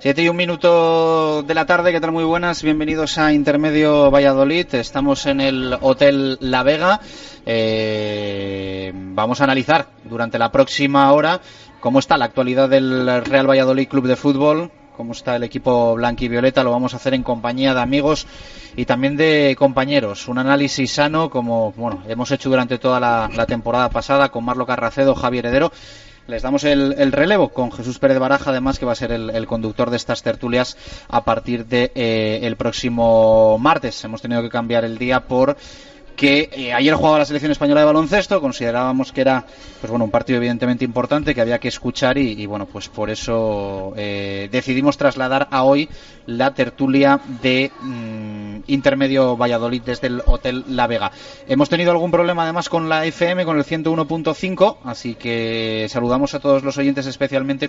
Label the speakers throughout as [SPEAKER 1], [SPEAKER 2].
[SPEAKER 1] Siete y un minuto de la tarde, ¿qué tal? Muy buenas, bienvenidos a Intermedio Valladolid. Estamos en el Hotel La Vega. Eh, vamos a analizar durante la próxima hora cómo está la actualidad del Real Valladolid Club de Fútbol, cómo está el equipo blanco y violeta. Lo vamos a hacer en compañía de amigos y también de compañeros. Un análisis sano, como bueno, hemos hecho durante toda la, la temporada pasada con Marlo Carracedo, Javier Heredero les damos el, el, relevo con Jesús Pérez Baraja, además que va a ser el, el conductor de estas tertulias a partir de eh, el próximo martes. Hemos tenido que cambiar el día por que eh, ayer jugaba la selección española de baloncesto, considerábamos que era pues bueno un partido evidentemente importante que había que escuchar y, bueno pues por eso eh, decidimos trasladar a hoy la tertulia de mmm, Intermedio Valladolid desde el Hotel La Vega. Hemos tenido algún problema además con la FM, con el 101.5, así que saludamos a todos los oyentes especialmente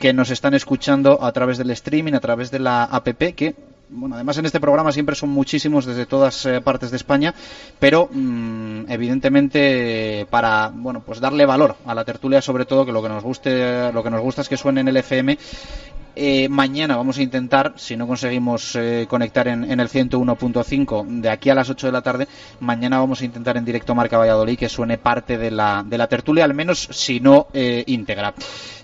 [SPEAKER 1] que nos están escuchando a través del streaming, a través de la app que bueno, además en este programa siempre son muchísimos desde todas eh, partes de España, pero mmm, evidentemente para bueno pues darle valor a la tertulia sobre todo que lo que nos guste lo que nos gusta es que suene en el FM eh, mañana vamos a intentar, si no conseguimos eh, conectar en, en el 101.5 de aquí a las 8 de la tarde, mañana vamos a intentar en directo Marca Valladolid que suene parte de la, de la tertulia, al menos si no eh, íntegra.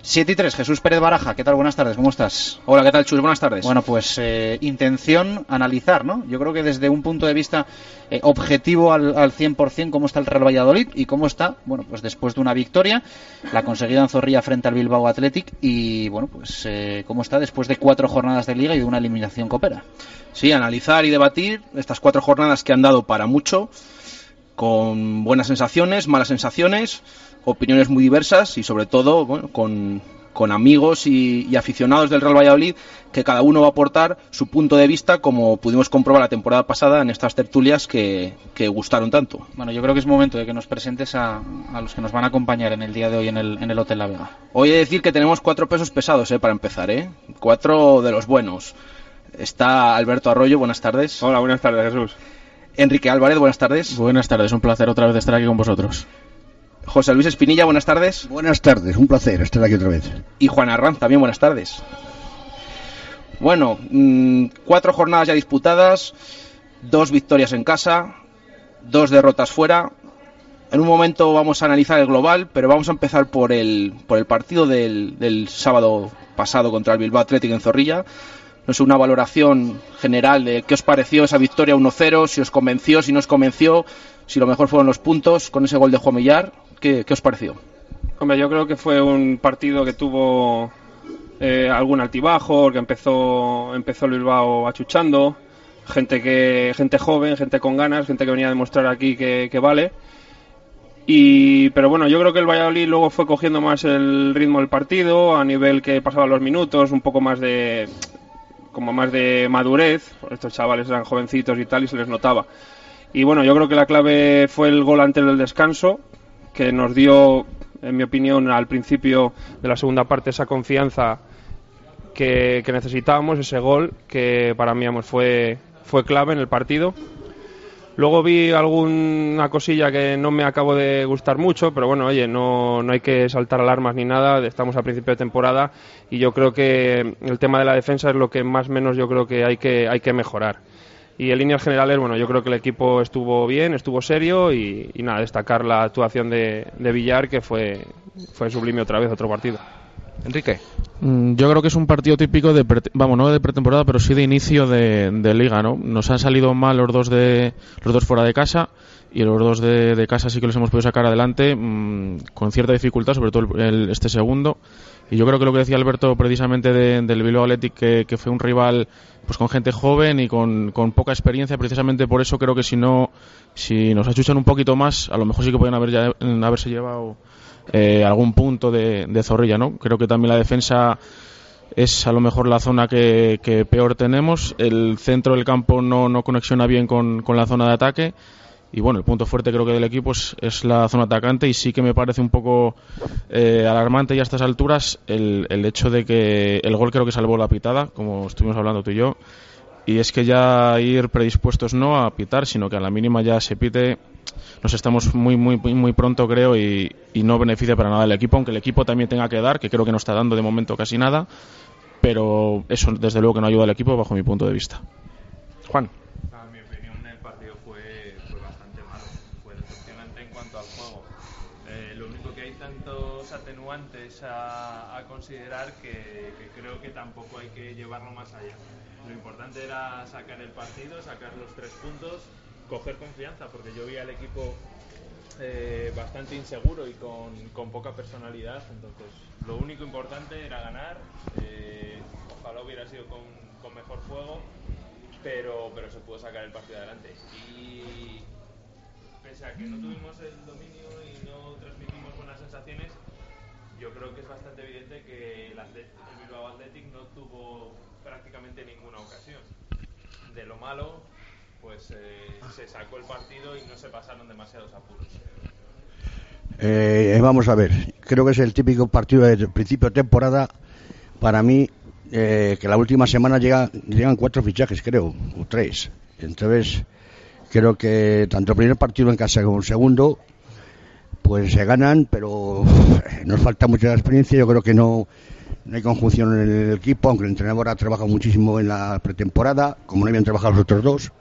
[SPEAKER 1] 7 y 3, Jesús Pérez Baraja, ¿qué tal? Buenas tardes, ¿cómo estás?
[SPEAKER 2] Hola, ¿qué tal, Chus? Buenas tardes.
[SPEAKER 1] Bueno, pues eh, intención analizar, ¿no? Yo creo que desde un punto de vista eh, objetivo al, al 100% cómo está el Real Valladolid y cómo está, bueno, pues después de una victoria, la conseguida en Zorrilla frente al Bilbao Athletic y, bueno, pues cómo está después de cuatro jornadas de liga y de una eliminación copera.
[SPEAKER 2] Sí, analizar y debatir estas cuatro jornadas que han dado para mucho, con buenas sensaciones, malas sensaciones, opiniones muy diversas y sobre todo, bueno, con con amigos y, y, aficionados del Real Valladolid que cada uno va a aportar su punto de vista como pudimos comprobar la temporada pasada en estas tertulias que, que gustaron tanto.
[SPEAKER 1] Bueno, yo creo que es momento de que nos presentes a, a, los que nos van a acompañar en el día de hoy en el, en el Hotel La Vega.
[SPEAKER 2] Hoy he de decir que tenemos cuatro pesos pesados eh, para empezar, ¿eh? cuatro de los buenos. Está Alberto Arroyo, buenas tardes.
[SPEAKER 3] Hola, buenas tardes Jesús.
[SPEAKER 2] Enrique Álvarez, buenas tardes.
[SPEAKER 4] Buenas tardes, un placer otra vez estar aquí con vosotros.
[SPEAKER 2] José Luis Espinilla, buenas tardes.
[SPEAKER 5] Buenas tardes, un placer estar aquí otra vez.
[SPEAKER 2] Y Juan Arranz, también buenas tardes. Bueno, mmm, cuatro jornadas ya disputadas, dos victorias en casa, dos derrotas fuera. En un momento vamos a analizar el global, pero vamos a empezar por el, por el partido del, del sábado pasado contra el Bilbao Athletic en Zorrilla. No sé, una valoración general de qué os pareció esa victoria 1-0, si os convenció, si no os convenció, si lo mejor fueron los puntos con ese gol de Juan Millar. ¿Qué, ¿Qué, os pareció?
[SPEAKER 3] Hombre, yo creo que fue un partido que tuvo eh, algún altibajo, que empezó, empezó el Bilbao achuchando, gente, que, gente joven, gente con ganas, gente que venía a demostrar aquí que, que vale. Y, pero bueno, yo creo que el Valladolid luego fue cogiendo más el ritmo del partido, a nivel que pasaban los minutos, un poco más de, como más de madurez. Estos chavales eran jovencitos y tal, y se les notaba. Y bueno, yo creo que la clave fue el gol antes del descanso, que nos dio, en mi opinión, al principio de la segunda parte esa confianza que, necesitábamos, ese gol que para mí fue, fue clave en el partido. Luego vi alguna cosilla que no me acabo de gustar mucho, pero bueno, oye, no, no hay que saltar alarmas ni nada, estamos a principio de temporada y yo creo que el tema de la defensa es lo que más menos yo creo que hay que, hay que mejorar. Y en líneas generales, bueno, yo creo que el equipo estuvo bien, estuvo serio y, y nada, destacar la actuación de, de Villar, que fue, fue sublime otra vez, otro partido.
[SPEAKER 2] Enrique.
[SPEAKER 4] Mm, Yo creo que es un partido típico de, vamos, no de pretemporada, pero sí de inicio de, de liga, ¿no? Nos han salido mal los dos de los dos fuera de casa y los dos de, de casa sí que los hemos podido sacar adelante mm, con cierta dificultad, sobre todo el- el- este segundo. Y yo creo que lo que decía Alberto precisamente de- del Bilbao Athletic, que, fue un rival pues con gente joven y con, con poca experiencia, precisamente por eso creo que si no, si nos achuchan un poquito más, a lo mejor sí que pueden haber ya- haberse llevado eh, algún punto de, de zorrilla, ¿no? Creo que también la defensa es a lo mejor la zona que, que peor tenemos. El centro del campo no, no conexiona bien con, con la zona de ataque. Y bueno, el punto fuerte creo que del equipo es, la zona atacante y sí que me parece un poco eh, alarmante ya a estas alturas el, el hecho de que el gol creo que salvó la pitada, como estuvimos hablando tú y yo. Y es que ya ir predispuestos no a pitar, sino que a la mínima ya se pite. Nos estamos muy, muy, muy, muy pronto, creo, y, y no beneficia para nada el equipo, aunque el equipo también tenga que dar, que creo que no está dando de momento casi nada. Pero eso, desde luego, que no ayuda al equipo, bajo mi punto de vista.
[SPEAKER 2] Juan.
[SPEAKER 6] A mi opinión, el partido fue, fue bastante malo. Fue decepcionante en cuanto al juego. Eh, lo único que hay tantos atenuantes a, considerar que, creo que tampoco hay que llevarlo más allá. Lo importante era sacar el partido, sacar los tres puntos, coger confianza, porque yo vi al equipo eh, bastante inseguro y con, poca personalidad. Entonces, lo único importante era ganar. eh, ojalá hubiera sido con, con mejor juego, pero, pero se pudo sacar el partido adelante. Y pese a que no tuvimos el dominio y no transmitimos buenas sensaciones, yo creo que es bastante evidente que el, Atlet- el Bilbao Athletic no tuvo prácticamente ninguna ocasión. De lo malo, pues eh, se sacó el partido y no se pasaron demasiados apuros.
[SPEAKER 5] Eh, vamos a ver, creo que es el típico partido de principio de temporada. Para mí, eh, que la última semana llega, llegan cuatro fichajes, creo, o tres. Entonces, creo que tanto el primer partido en casa como el segundo, pues se ganan, pero eh, nos falta mucha experiencia. Yo creo que no, no hay conjunción en el equipo, aunque el entrenador ha trabajado muchísimo en la pretemporada, como no habían trabajado los otros dos.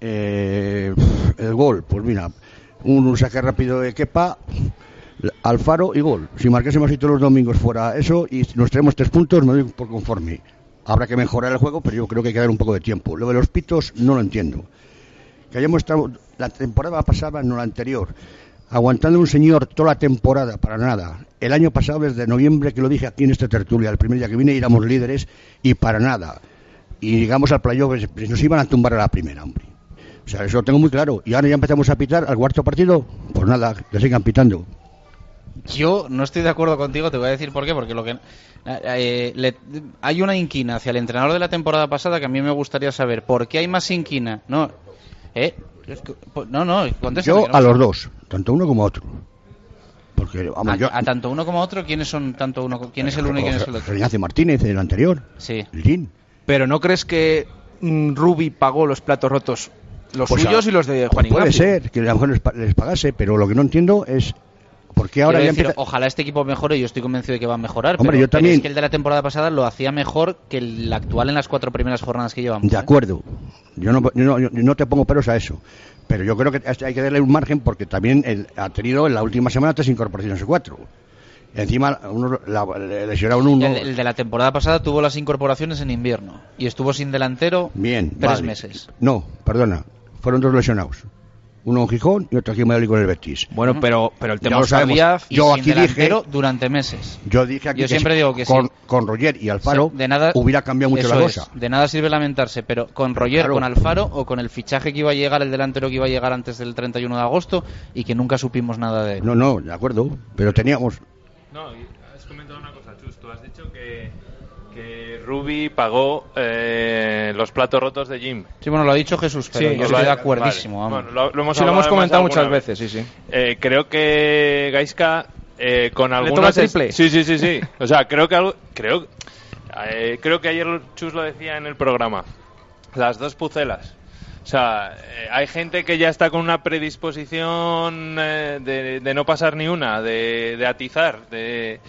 [SPEAKER 5] Eh, el gol, pues mira, un saque rápido de Kepa, Alfaro y gol. Si marcásemos así todos los domingos fuera eso y nos traemos tres puntos, me doy por conforme. Habrá que mejorar el juego, pero yo creo que hay que dar un poco de tiempo. Lo de los pitos no lo entiendo. Que hayamos estado la temporada pasada, no la anterior, aguantando un señor toda la temporada para nada. El año pasado, desde noviembre, que lo dije aquí en esta tertulia, el primer día que vine, éramos líderes y para nada. Y llegamos al playoff, nos iban a tumbar a la primera, hombre. O sea, eso lo tengo muy claro. Y ahora ya empezamos a pitar al cuarto partido, pues nada, que sigan pitando.
[SPEAKER 7] Yo no estoy de acuerdo contigo, te voy a decir por qué, porque lo que eh, le- hay una inquina hacia el entrenador de la temporada pasada que a mí me gustaría saber por qué hay más inquina. No, eh, no, no,
[SPEAKER 5] Yo
[SPEAKER 7] no
[SPEAKER 5] a
[SPEAKER 7] sé.
[SPEAKER 5] los dos, tanto uno como otro. Porque, vamos,
[SPEAKER 7] a,
[SPEAKER 5] yo,
[SPEAKER 7] a tanto uno como otro, ¿quiénes son tanto uno? ¿Quién es el uno y quién es el otro?
[SPEAKER 5] Ignacio Martínez, el anterior,
[SPEAKER 7] Sí.
[SPEAKER 5] Lin.
[SPEAKER 2] Pero ¿no crees que mm, Rubi pagó los platos rotos? Los
[SPEAKER 5] Pues
[SPEAKER 2] suyos
[SPEAKER 5] a-
[SPEAKER 2] y los de Juan
[SPEAKER 5] Puede
[SPEAKER 2] Ignacio.
[SPEAKER 5] ser que a lo mejor les pagase, pero lo que no entiendo es por qué ahora
[SPEAKER 7] Quiero
[SPEAKER 5] ya
[SPEAKER 7] decir,
[SPEAKER 5] empieza.
[SPEAKER 7] Ojalá este equipo mejore, yo estoy convencido de que va a mejorar.
[SPEAKER 5] Hombre,
[SPEAKER 7] pero,
[SPEAKER 5] yo
[SPEAKER 7] pero
[SPEAKER 5] también-
[SPEAKER 7] es que el de la temporada pasada lo hacía mejor que el actual en las cuatro primeras jornadas que llevamos.
[SPEAKER 5] De
[SPEAKER 7] ¿eh?
[SPEAKER 5] acuerdo. Yo no, yo no, yo no te pongo peros a eso. Pero yo creo que hay que darle un margen porque también él ha tenido en la última semana tres incorporaciones o cuatro. Encima, uno, la, le lesionaron uno.
[SPEAKER 7] El, el de la temporada pasada tuvo las incorporaciones en invierno y estuvo sin delantero
[SPEAKER 5] Bien,
[SPEAKER 7] tres
[SPEAKER 5] vale.
[SPEAKER 7] meses.
[SPEAKER 5] No, perdona. Fueron dos lesionados. Uno en Gijón y otro aquí en Madrid con el Betis.
[SPEAKER 2] Bueno, pero, pero el tema
[SPEAKER 5] lo sabemos.
[SPEAKER 2] Díaz...
[SPEAKER 7] Y
[SPEAKER 5] Yo
[SPEAKER 7] sin
[SPEAKER 5] aquí dije-
[SPEAKER 7] delantero durante meses.
[SPEAKER 5] Yo dije aquí
[SPEAKER 7] Yo
[SPEAKER 5] que
[SPEAKER 7] siempre
[SPEAKER 5] si-
[SPEAKER 7] digo que
[SPEAKER 5] con,
[SPEAKER 7] sí.
[SPEAKER 5] con Roger y Alfaro
[SPEAKER 7] de nada,
[SPEAKER 5] hubiera cambiado mucho la
[SPEAKER 7] es,
[SPEAKER 5] cosa.
[SPEAKER 7] de nada sirve lamentarse, pero con Roger,
[SPEAKER 5] Claro.
[SPEAKER 7] con Alfaro o con el fichaje que iba a llegar, el delantero que iba a llegar antes del 31 de agosto y que nunca supimos nada de él.
[SPEAKER 5] No, no, de acuerdo. Pero teníamos.
[SPEAKER 6] No, y has comentado una cosa, Chus. Tú has dicho que, que Ruby pagó eh, los platos rotos de Jim.
[SPEAKER 7] Sí, bueno, lo ha dicho Jesús, pero
[SPEAKER 2] Sí,
[SPEAKER 7] yo estoy
[SPEAKER 6] lo-
[SPEAKER 7] de acuerdísimo.
[SPEAKER 6] vale.
[SPEAKER 7] vamos.
[SPEAKER 6] Bueno, lo, lo hemos,
[SPEAKER 2] Sí, lo hemos comentado muchas veces, sí, sí.
[SPEAKER 6] Eh, creo que Gaiska eh, con algunas
[SPEAKER 2] el triple?
[SPEAKER 6] sí sí sí sí o sea creo que algo creo eh, creo que ayer Chus lo decía en el programa las dos pucelas o sea eh, hay gente que ya está con una predisposición eh, de, de no pasar ni una de, de atizar de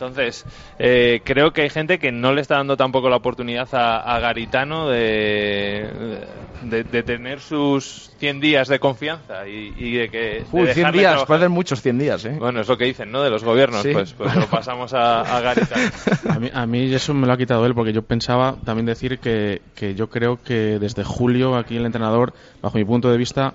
[SPEAKER 6] Entonces, eh, creo que hay gente que no le está dando tampoco la oportunidad a, a Garitano de, de, de tener sus 100 días de confianza y, y de que. de
[SPEAKER 2] Uy, 100
[SPEAKER 6] dejarle
[SPEAKER 2] días,
[SPEAKER 6] trabajar.
[SPEAKER 2] parecen muchos 100 días, ¿eh?
[SPEAKER 6] Bueno, es lo que dicen, ¿no? De los gobiernos,
[SPEAKER 2] Sí.
[SPEAKER 6] pues, pues lo pasamos a, a Garitano.
[SPEAKER 4] A mí, a mí eso me lo ha quitado él porque yo pensaba también decir que, que yo creo que desde julio aquí el entrenador, bajo mi punto de vista,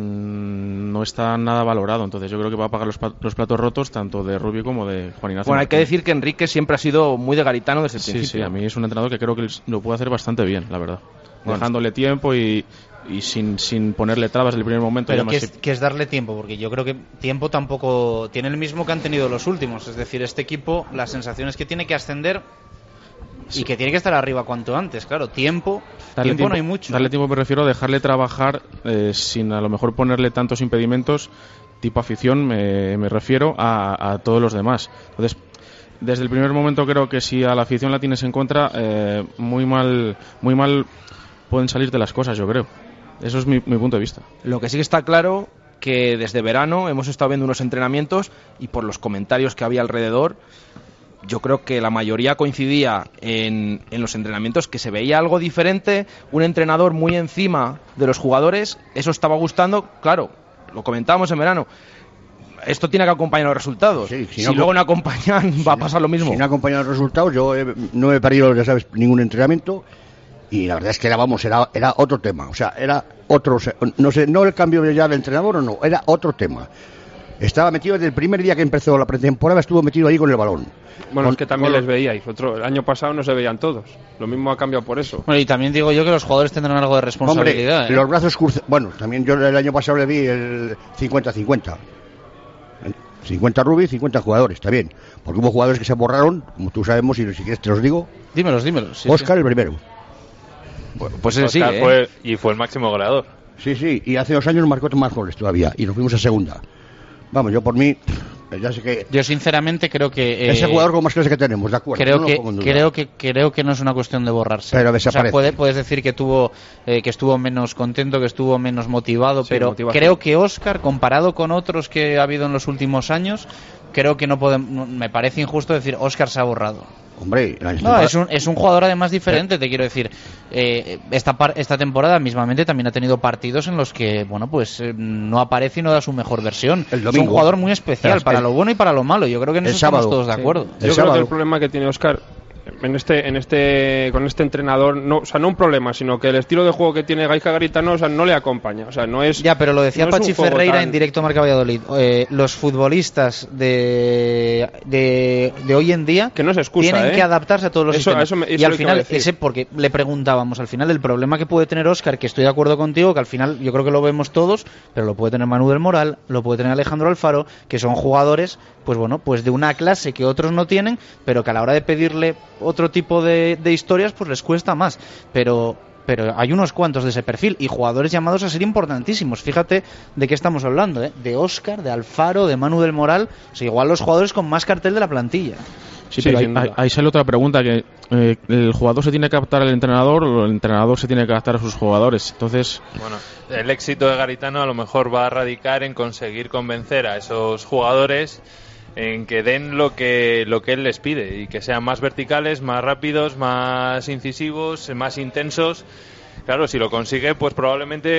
[SPEAKER 4] mm, no está nada valorado. Entonces yo creo que va a pagar los, pa- los platos rotos tanto de Rubio como de Juan Ignacio.
[SPEAKER 2] Bueno, hay que decir que Enrique siempre ha sido muy de Garitano desde el
[SPEAKER 4] Sí,
[SPEAKER 2] principio.
[SPEAKER 4] sí, a mí es un entrenador que creo que lo puede hacer bastante bien, la verdad. Dejándole tiempo y, y sin, sin ponerle trabas en el primer momento.
[SPEAKER 1] Pero que es, que es darle tiempo, porque yo creo que tiempo tampoco tiene el mismo que han tenido los últimos. Es decir, este equipo, la sensación es que tiene que ascender y que tiene que estar arriba cuanto antes. Claro, tiempo,
[SPEAKER 4] Darle
[SPEAKER 1] tiempo, no hay mucho.
[SPEAKER 4] Darle tiempo me refiero a dejarle trabajar eh, sin a lo mejor ponerle tantos impedimentos, tipo afición, me, me refiero a, a todos los demás. Entonces, desde el primer momento creo que si a la afición la tienes en contra, eh, muy mal, muy mal pueden salirte las cosas, yo creo. Eso es mi, mi punto de vista.
[SPEAKER 2] Lo que sí que está claro que desde verano hemos estado viendo unos entrenamientos y por los comentarios que había alrededor, yo creo que la mayoría coincidía en, en los entrenamientos que se veía algo diferente, un entrenador muy encima de los jugadores, eso estaba gustando, claro, lo comentábamos en verano. Esto tiene que acompañar los resultados.
[SPEAKER 5] Sí, si
[SPEAKER 2] si
[SPEAKER 5] no-
[SPEAKER 2] luego no acompañan, va a pasar lo mismo.
[SPEAKER 5] Si no acompañan los resultados, yo he- no he perdido, ya sabes, ningún entrenamiento. Y la verdad es que era, vamos, era, era otro tema. O sea, era otro. No sé, no el cambio ya de entrenador o no, era otro tema. Estaba metido desde el primer día que empezó la pretemporada, estuvo metido ahí con el balón.
[SPEAKER 3] Bueno,
[SPEAKER 5] Con-
[SPEAKER 3] es que también les veíais. Otro, el año pasado no se veían todos. Lo mismo ha cambiado por eso.
[SPEAKER 1] Bueno, y también digo yo que los jugadores tendrán algo de responsabilidad.
[SPEAKER 5] Hombre,
[SPEAKER 1] ¿eh?
[SPEAKER 5] los brazos cruzados. Bueno, también yo el año pasado le vi el 50-50. 50 Rubi, 50 jugadores, está bien. Porque hubo jugadores que se borraron, como tú sabemos, y si quieres te los digo.
[SPEAKER 1] Dímelos, dímelos. sí,
[SPEAKER 5] Oscar el primero.
[SPEAKER 2] Pues sí,
[SPEAKER 6] Oscar
[SPEAKER 2] ¿eh?
[SPEAKER 6] fue- y fue el máximo goleador.
[SPEAKER 5] Sí, sí, y hace dos años marcó más goles todavía, y nos fuimos a segunda. Vamos, yo por mí, ya sé que.
[SPEAKER 1] Yo sinceramente creo que... eh,
[SPEAKER 5] ese jugador con más clase que tenemos, de acuerdo.
[SPEAKER 1] creo
[SPEAKER 5] no
[SPEAKER 1] que creo que creo que no es una cuestión de borrarse
[SPEAKER 5] Pero
[SPEAKER 1] o sea, puede- puedes decir que tuvo eh, que estuvo menos contento que estuvo menos motivado
[SPEAKER 3] Sí,
[SPEAKER 1] pero
[SPEAKER 3] motivación.
[SPEAKER 1] creo que Oscar comparado con otros que ha habido en los últimos años creo que no podemos me parece injusto decir Oscar se ha borrado
[SPEAKER 5] Hombre, la
[SPEAKER 1] no es un es un jugador además diferente te quiero decir Eh, esta par- esta temporada mismamente también ha tenido partidos en los que bueno pues eh, no aparece y no da su mejor versión.
[SPEAKER 5] El
[SPEAKER 1] es un jugador muy especial
[SPEAKER 5] El-
[SPEAKER 1] para lo bueno y para lo malo yo creo que en eso estamos todos de acuerdo.
[SPEAKER 5] El
[SPEAKER 3] Yo creo
[SPEAKER 5] sábado.
[SPEAKER 3] que el problema que tiene Oscar en este, en este, con este entrenador, no, o sea, no un problema, sino que el estilo de juego que tiene Gaisca Garitano, o sea, no le acompaña, o sea, no es.
[SPEAKER 1] Ya, pero lo decía
[SPEAKER 3] no
[SPEAKER 1] Pachi Ferreira
[SPEAKER 3] tan-
[SPEAKER 1] en directo Marca Valladolid. Eh, los futbolistas de, de, de hoy en día
[SPEAKER 3] Que no es excusa,
[SPEAKER 1] tienen
[SPEAKER 3] ¿eh?
[SPEAKER 1] que adaptarse a todos los
[SPEAKER 3] Eso-
[SPEAKER 1] sistemas.
[SPEAKER 3] eso me- eso
[SPEAKER 1] y al final, ese porque le preguntábamos, al final el problema que puede tener Oscar, que estoy de acuerdo contigo, que al final yo creo que lo vemos todos, pero lo puede tener Manu del Moral, lo puede tener Alejandro Alfaro, que son jugadores, pues bueno, pues de una clase que otros no tienen, pero que a la hora de pedirle otro tipo de, de historias, pues les cuesta más. Pero pero hay unos cuantos de ese perfil y jugadores llamados a ser importantísimos. Fíjate de qué estamos hablando, ¿eh? de Oscar, de Alfaro, de Manu del Moral, o sea, igual los jugadores con más cartel de la plantilla.
[SPEAKER 4] Sí,
[SPEAKER 3] Sí,
[SPEAKER 4] pero ahí, ahí sale otra pregunta, que eh, el jugador se tiene que adaptar al entrenador o el entrenador se tiene que adaptar a sus jugadores. Entonces,
[SPEAKER 6] Bueno, el éxito de Garitano a lo mejor va a radicar en conseguir convencer a esos jugadores en que den lo que lo que él les pide y que sean más verticales, más rápidos, más incisivos, más intensos. Claro, si lo consigue, pues probablemente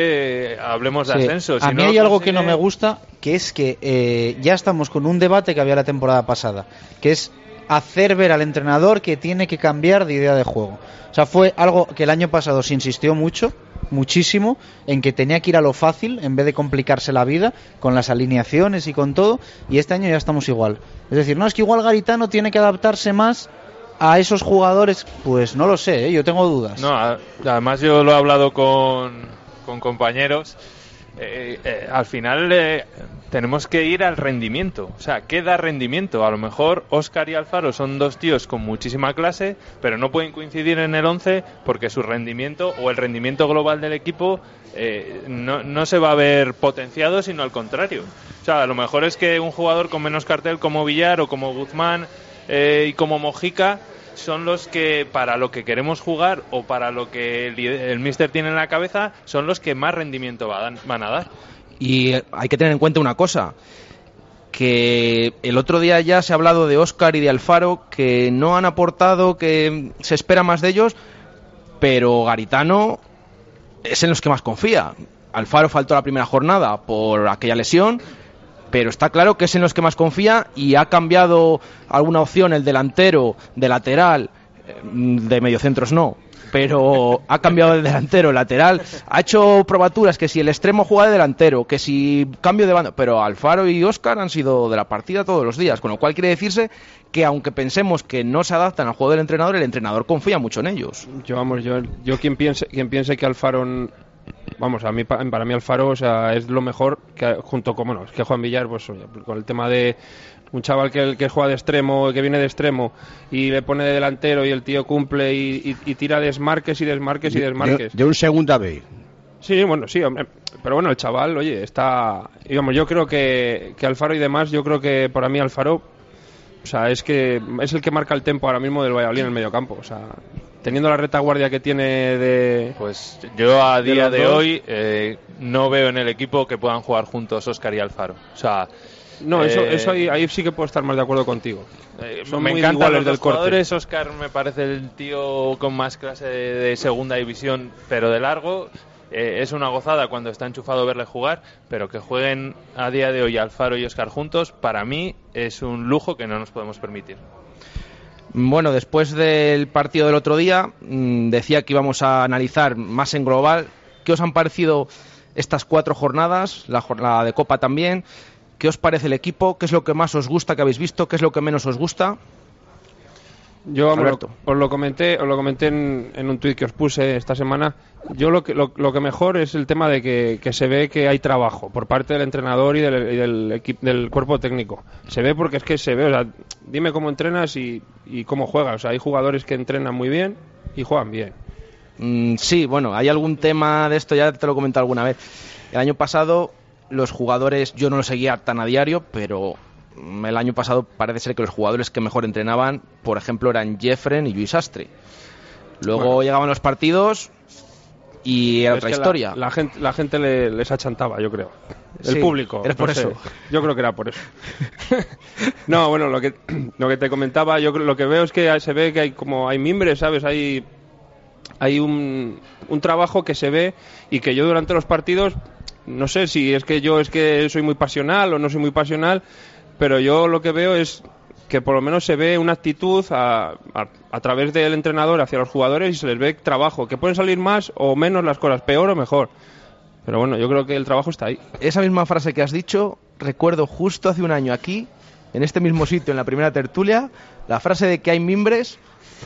[SPEAKER 6] eh, hablemos de
[SPEAKER 1] Sí.
[SPEAKER 6] ascenso. Si
[SPEAKER 1] a mí
[SPEAKER 6] no
[SPEAKER 1] hay algo que no me gusta, que es que eh, ya estamos con un debate que había la temporada pasada, que es hacer ver al entrenador que tiene que cambiar de idea de juego. O sea, fue algo que el año pasado se insistió mucho, muchísimo, en que tenía que ir a lo fácil en vez de complicarse la vida con las alineaciones y con todo, y este año ya estamos igual. Es decir, no es que igual Garitano tiene que adaptarse más a esos jugadores, pues no lo sé, ¿eh? yo tengo dudas.
[SPEAKER 6] No, además yo lo he hablado con, con compañeros. Eh, eh, al final eh, tenemos que ir al rendimiento. O sea, ¿qué da rendimiento? A lo mejor Oscar y Alfaro son dos tíos con muchísima clase, pero no pueden coincidir en el 11 porque su rendimiento o el rendimiento global del equipo eh, no, no se va a ver potenciado, sino al contrario. O sea, a lo mejor es que un jugador con menos cartel como Villar o como Guzmán eh, y como Mojica son los que para lo que queremos jugar o para lo que el, míster tiene en la cabeza son los que más rendimiento va a dan- van a dar.
[SPEAKER 2] Y eh, hay que tener en cuenta una cosa, que el otro día ya se ha hablado de Oscar y de Alfaro, que no han aportado, que se espera más de ellos, pero Garitano es en los que más confía. Alfaro faltó la primera jornada por aquella lesión, pero está claro que es en los que más confía y ha cambiado alguna opción el delantero, de lateral, eh, de mediocentros no, pero ha cambiado de delantero, lateral, ha hecho probaturas que si el extremo juega de delantero, que si cambio de banda, pero Alfaro y Oscar han sido de la partida todos los días, con lo cual quiere decirse que aunque pensemos que no se adaptan al juego del entrenador, el entrenador confía mucho en ellos.
[SPEAKER 3] Yo vamos, yo, yo quien piense, quien piense que Alfaro vamos, a mí pa- para mí Alfaro, o sea, es lo mejor que junto con bueno, es que Juan Villar pues oye, con el tema de un chaval que, que juega de extremo, que viene de extremo y le pone de delantero y el tío cumple y, y- y tira desmarques y desmarques y
[SPEAKER 5] De,
[SPEAKER 3] desmarques.
[SPEAKER 5] de un segunda B.
[SPEAKER 3] Sí, bueno, sí, hombre. Pero bueno, el chaval, oye, está. Digamos, yo creo que, que Alfaro y demás, yo creo que para mí Alfaro, o sea, es que es el que marca el tempo ahora mismo del Valladolid en el medio campo. O sea, teniendo la retaguardia que tiene de.
[SPEAKER 6] Pues yo a
[SPEAKER 3] De
[SPEAKER 6] día de
[SPEAKER 3] dos.
[SPEAKER 6] hoy eh, no veo en el equipo que puedan jugar juntos Oscar y Alfaro. O sea,
[SPEAKER 3] No, eso,
[SPEAKER 6] eh,
[SPEAKER 3] eso ahí, ahí sí que puedo estar más de acuerdo contigo.
[SPEAKER 6] Eh,
[SPEAKER 3] Son
[SPEAKER 6] me
[SPEAKER 3] muy
[SPEAKER 6] encantan los
[SPEAKER 3] del
[SPEAKER 6] dos
[SPEAKER 3] corte.
[SPEAKER 6] jugadores. Oscar me parece el tío con más clase de, de segunda división, pero de largo. Eh, es una gozada cuando está enchufado verle jugar, pero que jueguen a día de hoy Alfaro y Oscar juntos, para mí es un lujo que no nos podemos permitir.
[SPEAKER 2] Bueno, después del partido del otro día, mm, decía que íbamos a analizar más en global. ¿Qué os han parecido estas cuatro jornadas? La jornada de Copa también. ¿Qué os parece el equipo? ¿Qué es lo que más os gusta que habéis visto? ¿Qué es lo que menos os gusta?
[SPEAKER 3] Yo
[SPEAKER 2] Alberto.
[SPEAKER 3] os lo comenté, os lo comenté en, en un tuit que os puse esta semana. Yo lo que, lo, lo que mejor es el tema de que, que se ve que hay trabajo por parte del entrenador y del, y del, cuerpo técnico. Se ve porque es que se ve, o sea, dime cómo entrenas y, y cómo juegas. O sea, hay jugadores que entrenan muy bien y juegan bien.
[SPEAKER 2] Mm, sí, bueno, hay algún tema de esto, ya te lo he comentado alguna vez. El año pasado los jugadores, yo no lo seguía tan a diario, pero el año pasado parece ser que los jugadores que mejor entrenaban, por ejemplo, eran Jeffren y Luis Astre. Luego
[SPEAKER 3] Bueno.
[SPEAKER 2] llegaban los partidos y era otra
[SPEAKER 3] la-
[SPEAKER 2] historia.
[SPEAKER 3] La, gente, la gente le- les achantaba, yo creo. El
[SPEAKER 2] Sí,
[SPEAKER 3] público.
[SPEAKER 2] por
[SPEAKER 3] no sé.
[SPEAKER 2] eso.
[SPEAKER 3] Yo creo que era por eso. no, bueno, lo que, lo que te comentaba, yo lo que veo es que se ve que hay como hay mimbres, ¿sabes? Hay, hay un, un trabajo que se ve y que yo durante los partidos, no sé si es que yo es que soy muy pasional o no soy muy pasional, pero yo lo que veo es que por lo menos se ve una actitud a, a, a través del entrenador hacia los jugadores y se les ve trabajo, que pueden salir más o menos las cosas, peor o mejor. Pero bueno, yo creo que el trabajo está ahí.
[SPEAKER 2] Esa misma frase que has dicho, recuerdo justo hace un año aquí, en este mismo sitio, en la primera tertulia, la frase de que hay mimbres,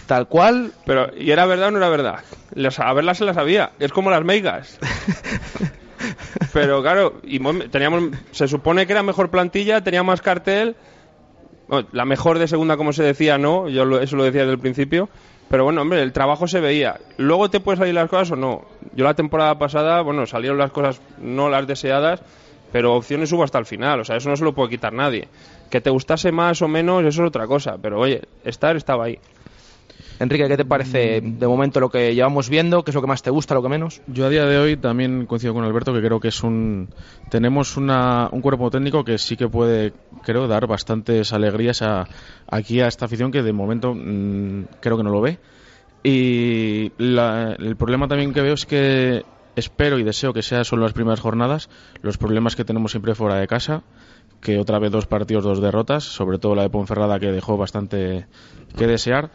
[SPEAKER 2] tal cual,
[SPEAKER 3] Pero, ¿y era verdad o no era verdad? Las- a verlas se las sabía. Es como las meigas. Pero claro, y mo- teníamos, se supone que era mejor plantilla, tenía más cartel. La mejor de segunda, como se decía, no. Yo lo- eso lo decía desde el principio. Pero bueno, hombre, el trabajo se veía. Luego te pueden salir las cosas o no. Yo la temporada pasada, bueno, salieron las cosas no las deseadas, pero opciones hubo hasta el final. O sea, eso no se lo puede quitar nadie. Que te gustase más o menos, eso es otra cosa. Pero oye, estar estaba ahí.
[SPEAKER 2] Enrique, ¿qué te parece de momento lo que llevamos viendo? ¿Qué es lo que más te gusta, lo que menos?
[SPEAKER 4] Yo a día de hoy también coincido con Alberto que creo que es un tenemos una, un cuerpo técnico que sí que puede creo dar bastantes alegrías a, aquí a esta afición que de momento mm, creo que no lo ve y la- el problema también que veo es que espero y deseo que sea solo las primeras jornadas los problemas que tenemos siempre fuera de casa que otra vez dos partidos dos derrotas sobre todo la de Ponferrada que dejó bastante que desear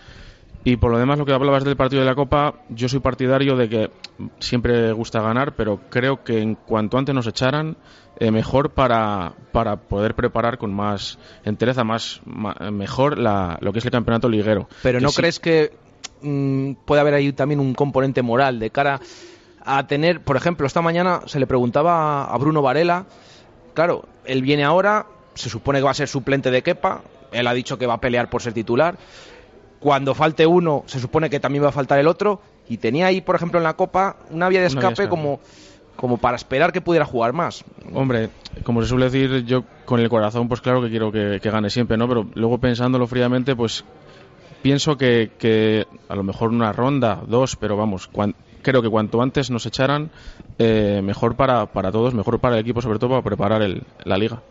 [SPEAKER 4] y por lo demás, lo que hablabas del partido de la Copa, yo soy partidario de que siempre gusta ganar, pero creo que en cuanto antes nos echaran, eh, mejor para, para poder preparar con más entereza, más, mejor la- lo que es el campeonato liguero.
[SPEAKER 2] Pero
[SPEAKER 4] Que
[SPEAKER 2] ¿no
[SPEAKER 4] sí-
[SPEAKER 2] crees que mm, puede haber ahí también un componente moral de cara a tener, por ejemplo, esta mañana se le preguntaba a Bruno Varela, claro, él viene ahora, se supone que va a ser suplente de Kepa, él ha dicho que va a pelear por ser titular, cuando falte uno, se supone que también va a faltar el otro, y tenía ahí, por ejemplo, en la Copa una vía de
[SPEAKER 4] vía
[SPEAKER 2] escape
[SPEAKER 4] escape.
[SPEAKER 2] como, como para esperar que pudiera jugar más.
[SPEAKER 4] Hombre, como se suele decir, yo con el corazón, pues claro que quiero que, que gane siempre, ¿no? Pero luego pensándolo fríamente, pues pienso que, que a lo mejor una ronda, dos, pero vamos, cuan- creo que cuanto antes nos echaran, eh, mejor para, para todos, mejor para el equipo, sobre todo para preparar el- la liga.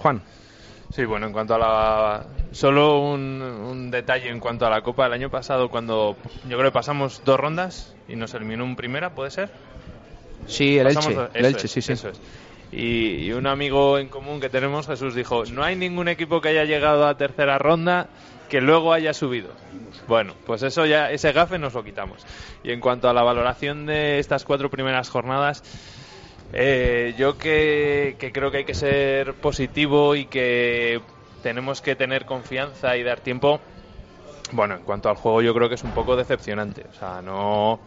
[SPEAKER 2] Juan.
[SPEAKER 6] Sí, bueno, en cuanto a la... Solo un, un detalle en cuanto a la Copa del año pasado, cuando yo creo que pasamos dos rondas y nos eliminó un primera, ¿puede ser?
[SPEAKER 2] Sí, el
[SPEAKER 6] Pasamos
[SPEAKER 2] Elche.
[SPEAKER 6] dos-
[SPEAKER 2] El Elche,
[SPEAKER 6] es,
[SPEAKER 2] sí, sí.
[SPEAKER 6] eso es. Y, y un amigo en común que tenemos, Jesús, dijo, no hay ningún equipo que haya llegado a tercera ronda que luego haya subido. Bueno, pues eso ya, ese gafe nos lo quitamos. Y en cuanto a la valoración de estas cuatro primeras jornadas, eh, yo que, que creo que hay que ser positivo y que tenemos que tener confianza y dar tiempo. Bueno, en cuanto al juego, yo creo que es un poco decepcionante. O sea, no,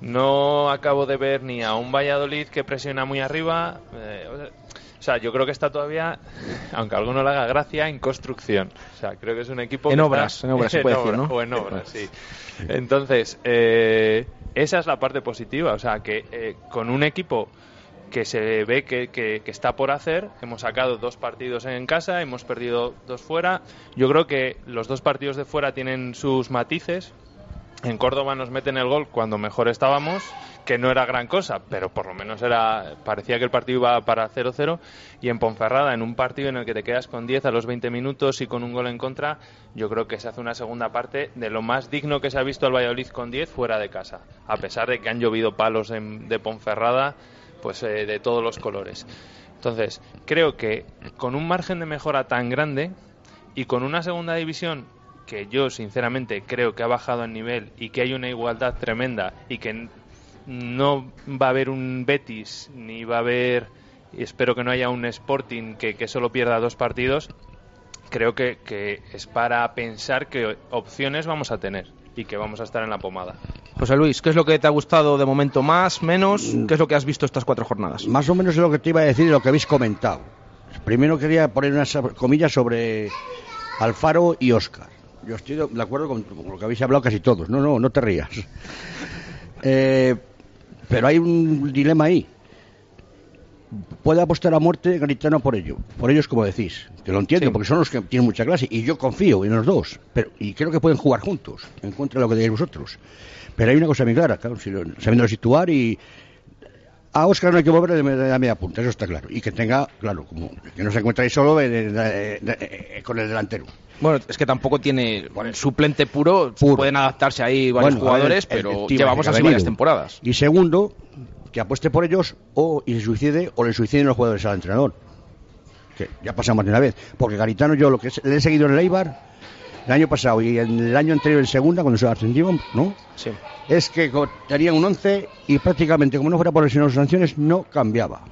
[SPEAKER 6] no acabo de ver ni a un Valladolid que presiona muy arriba. eh, o sea, yo creo que está todavía, aunque a alguno le haga gracia, en construcción. O sea, creo que es un equipo
[SPEAKER 2] En
[SPEAKER 6] que
[SPEAKER 2] obras,
[SPEAKER 6] está-
[SPEAKER 2] en obras se puede decir,
[SPEAKER 6] obras,
[SPEAKER 2] ¿no?
[SPEAKER 6] O en obras, sí. Entonces, eh, esa es la parte positiva. O sea, que eh, con un equipo que se ve que, que- está por hacer. Hemos sacado dos partidos en casa, hemos perdido dos fuera. Yo creo que los dos partidos de fuera tienen sus matices. En Córdoba nos meten el gol cuando mejor estábamos, que no era gran cosa, pero por lo menos era parecía que el partido iba para 0-0. Y en Ponferrada, en un partido en el que te quedas con 10 a los 20 minutos y con un gol en contra, yo creo que se hace una segunda parte de lo más digno que se ha visto al Valladolid con 10 fuera de casa. A pesar de que han llovido palos en- de Ponferrada, pues eh, de todos los colores. Entonces, creo que con un margen de mejora tan grande y con una segunda división que yo sinceramente creo que ha bajado el nivel y que hay una igualdad tremenda y que no va a haber un Betis ni va a haber espero que no haya un Sporting que, que solo pierda dos partidos creo que, que es para pensar que opciones vamos a tener y que vamos a estar en la pomada
[SPEAKER 2] José Luis, ¿qué es lo que te ha gustado de momento más, menos? ¿Qué es lo que has visto estas cuatro jornadas?
[SPEAKER 5] Más o menos es lo que te iba a decir y lo que habéis comentado. Primero quería poner unas comillas sobre Alfaro y Oscar. Yo estoy de acuerdo con, con lo que habéis hablado casi todos. No, no, no te rías. Eh, pero hay un dilema ahí. Puede apostar a muerte Garitano por ello. Por ellos, como decís. Que lo entiendo,
[SPEAKER 2] Sí.
[SPEAKER 5] porque son los que tienen mucha clase. Y yo confío en los dos. Pero, y creo que pueden jugar juntos, en contra de lo que digáis vosotros. Pero hay una cosa muy clara, claro, si lo- sabiendo situar y a Oscar no hay que moverle de, la media punta, eso está claro. Y que tenga, claro, como que no se encuentre ahí solo de- de- de- de- con el delantero.
[SPEAKER 2] Bueno, es que tampoco tiene suplente puro,
[SPEAKER 5] Puro.
[SPEAKER 2] pueden adaptarse ahí varios
[SPEAKER 5] Bueno,
[SPEAKER 2] jugadores,
[SPEAKER 5] el- el-
[SPEAKER 2] pero
[SPEAKER 5] el Tiva,
[SPEAKER 2] llevamos así varias temporadas.
[SPEAKER 5] Y segundo, que apueste por ellos o y se suicide o le suiciden los jugadores al entrenador. Que ya pasamos de una vez. Porque Garitano, yo lo que le he seguido en el Eibar el año pasado y en el año anterior en segunda, cuando se ascendieron, ¿no?
[SPEAKER 2] Sí.
[SPEAKER 5] Es que tenían un 11 y prácticamente, como no fuera por lesiones o sanciones, no cambiaba.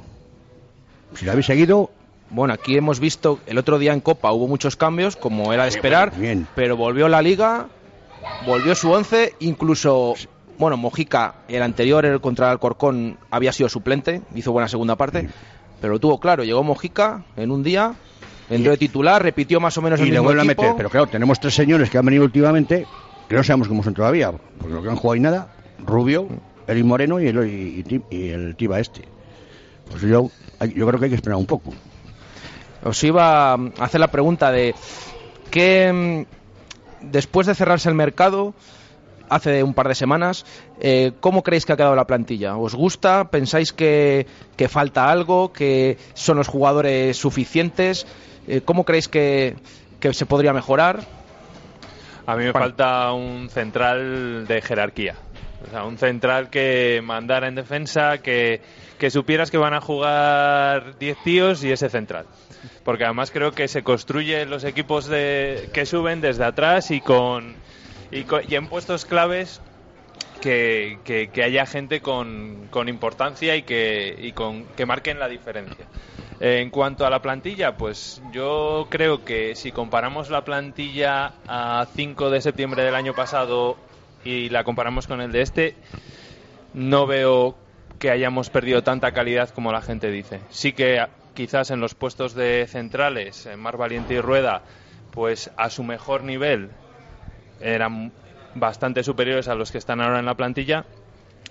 [SPEAKER 5] Si lo habéis seguido,
[SPEAKER 2] Bueno, aquí hemos visto, el otro día en Copa hubo muchos cambios, como era de esperar,
[SPEAKER 5] bien.
[SPEAKER 2] pero volvió la Liga, volvió su once, incluso, bueno, Mojica, el anterior, el contra el Alcorcón, había sido suplente, hizo buena segunda parte, pero lo tuvo claro, llegó Mojica en un día, entró de titular, repitió más o menos el
[SPEAKER 5] y le
[SPEAKER 2] mismo
[SPEAKER 5] vuelven a
[SPEAKER 2] equipo.
[SPEAKER 5] meter. Pero claro, tenemos tres señores que han venido últimamente, que no sabemos cómo son todavía, porque lo que han jugado y nada, Rubio, Eli Moreno y el, y, y- y el Tiba este. Pues yo, yo creo que hay que esperar un poco.
[SPEAKER 2] Os iba a hacer la pregunta de que después de cerrarse el mercado hace un par de semanas, eh, ¿cómo creéis que ha quedado la plantilla? ¿Os gusta? ¿Pensáis que, que falta algo? ¿Que son los jugadores suficientes? Eh, ¿Cómo creéis que, que se podría mejorar?
[SPEAKER 6] A mí me falta un central de jerarquía. O sea, un central que mandara en defensa, que, que supieras que van a jugar 10 tíos y ese central. Porque además creo que se construyen los equipos de, que suben desde atrás y con y, y en puestos claves que, haya gente con, con importancia y que, y con, que marquen la diferencia. Eh, en cuanto a la plantilla, pues yo creo que si comparamos la plantilla a 5 de septiembre del año pasado y la comparamos con el de este, no veo que hayamos perdido tanta calidad como la gente dice. Sí que quizás en los puestos de centrales, en Mar Valiente y Rueda, pues a su mejor nivel eran bastante superiores a los que están ahora en la plantilla,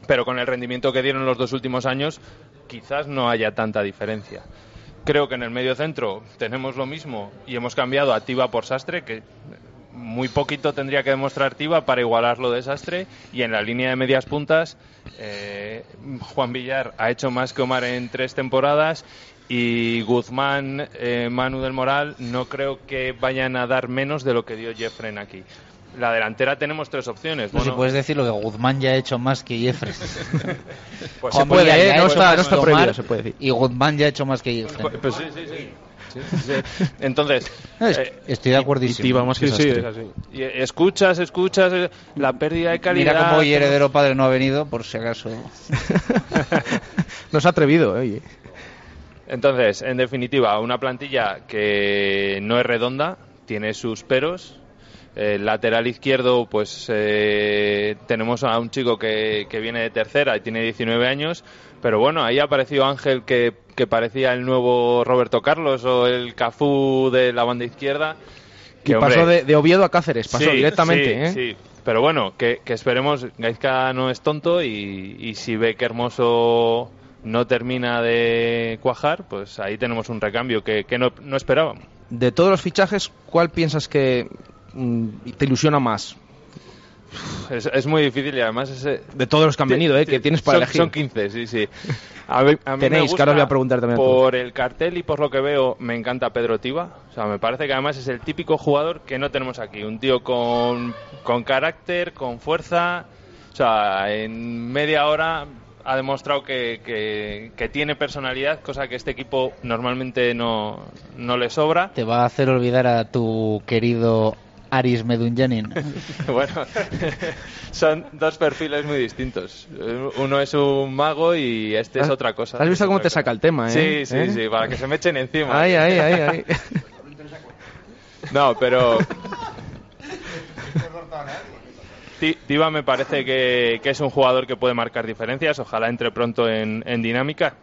[SPEAKER 6] pero con el rendimiento que dieron los dos últimos años, quizás no haya tanta diferencia. Creo que en el medio centro tenemos lo mismo y hemos cambiado a Tiba por Sastre, que muy poquito tendría que demostrar Tiba para igualarlo de Sastre, y en la línea de medias puntas, eh, Juan Villar ha hecho más que Omar en tres temporadas y Guzmán, eh, Manu del Moral, no creo que vayan a dar menos de lo que dio Jeffren aquí. La delantera tenemos tres opciones.
[SPEAKER 1] No, si
[SPEAKER 6] Bueno,
[SPEAKER 1] puedes decir lo que Guzmán ya ha hecho más que Jeffrey.
[SPEAKER 6] pues
[SPEAKER 1] Juan
[SPEAKER 6] se puede, ¿eh? No está- no está
[SPEAKER 1] que
[SPEAKER 6] prohibido,
[SPEAKER 1] Omar
[SPEAKER 6] se puede decir.
[SPEAKER 1] Y Guzmán ya ha hecho más que Jeffrey.
[SPEAKER 6] Pues, pues sí, sí, sí. Sí, sí. Entonces, eh,
[SPEAKER 1] estoy de acuerdísimo.
[SPEAKER 3] Sí, sí, es así.
[SPEAKER 6] y escuchas, escuchas eh, la pérdida de calidad.
[SPEAKER 1] Mira cómo hoy heredero padre no ha venido, por si acaso.
[SPEAKER 2] No se ha atrevido, eh, oye.
[SPEAKER 6] Entonces, en definitiva, una plantilla que no es redonda, tiene sus peros. El lateral izquierdo, pues eh, tenemos a un chico que, que viene de tercera y tiene 19 años, pero bueno, ahí ha aparecido Ángel que, que parecía el nuevo Roberto Carlos o el Cafú de la banda izquierda.
[SPEAKER 2] Y
[SPEAKER 6] Que,
[SPEAKER 2] pasó
[SPEAKER 6] hombre,
[SPEAKER 2] de, de Oviedo a Cáceres, pasó
[SPEAKER 6] Sí,
[SPEAKER 2] directamente,
[SPEAKER 6] sí,
[SPEAKER 2] ¿eh?
[SPEAKER 6] sí. Pero bueno, que, que esperemos. Gaizka no es tonto y, y si ve que Hermoso no termina de cuajar, pues ahí tenemos un recambio que, que no, no esperábamos.
[SPEAKER 2] De todos los fichajes, ¿cuál piensas que te ilusiona más?
[SPEAKER 6] Es, es muy difícil y además ese...
[SPEAKER 2] De todos los que han venido, ¿eh? Que tienes para
[SPEAKER 6] son,
[SPEAKER 2] elegir.
[SPEAKER 6] son 15, sí, sí. A mí, a mí me
[SPEAKER 2] Tenéis, que ahora os voy a preguntar también.
[SPEAKER 6] Por el cartel y por lo que veo, me encanta Pedro Tiba. O sea, me parece que además es el típico jugador que no tenemos aquí. Un tío con, con carácter, con fuerza. O sea, en media hora ha demostrado que, que- que tiene personalidad, cosa que este equipo normalmente no, no le sobra.
[SPEAKER 1] Te va a hacer olvidar a tu querido Aris Medunjanin.
[SPEAKER 6] bueno, son dos perfiles muy distintos. Uno es un mago y este es
[SPEAKER 2] ¿Has-
[SPEAKER 6] otra cosa.
[SPEAKER 2] ¿Has visto cómo te saca el tema, eh?
[SPEAKER 6] Sí, sí,
[SPEAKER 2] ¿Eh?
[SPEAKER 6] sí, para que se me echen encima.
[SPEAKER 2] Ay, ay, ay, ay.
[SPEAKER 6] No, pero... Ti- Tiva me parece que, que es un jugador que puede marcar diferencias, ojalá entre pronto en, en dinámica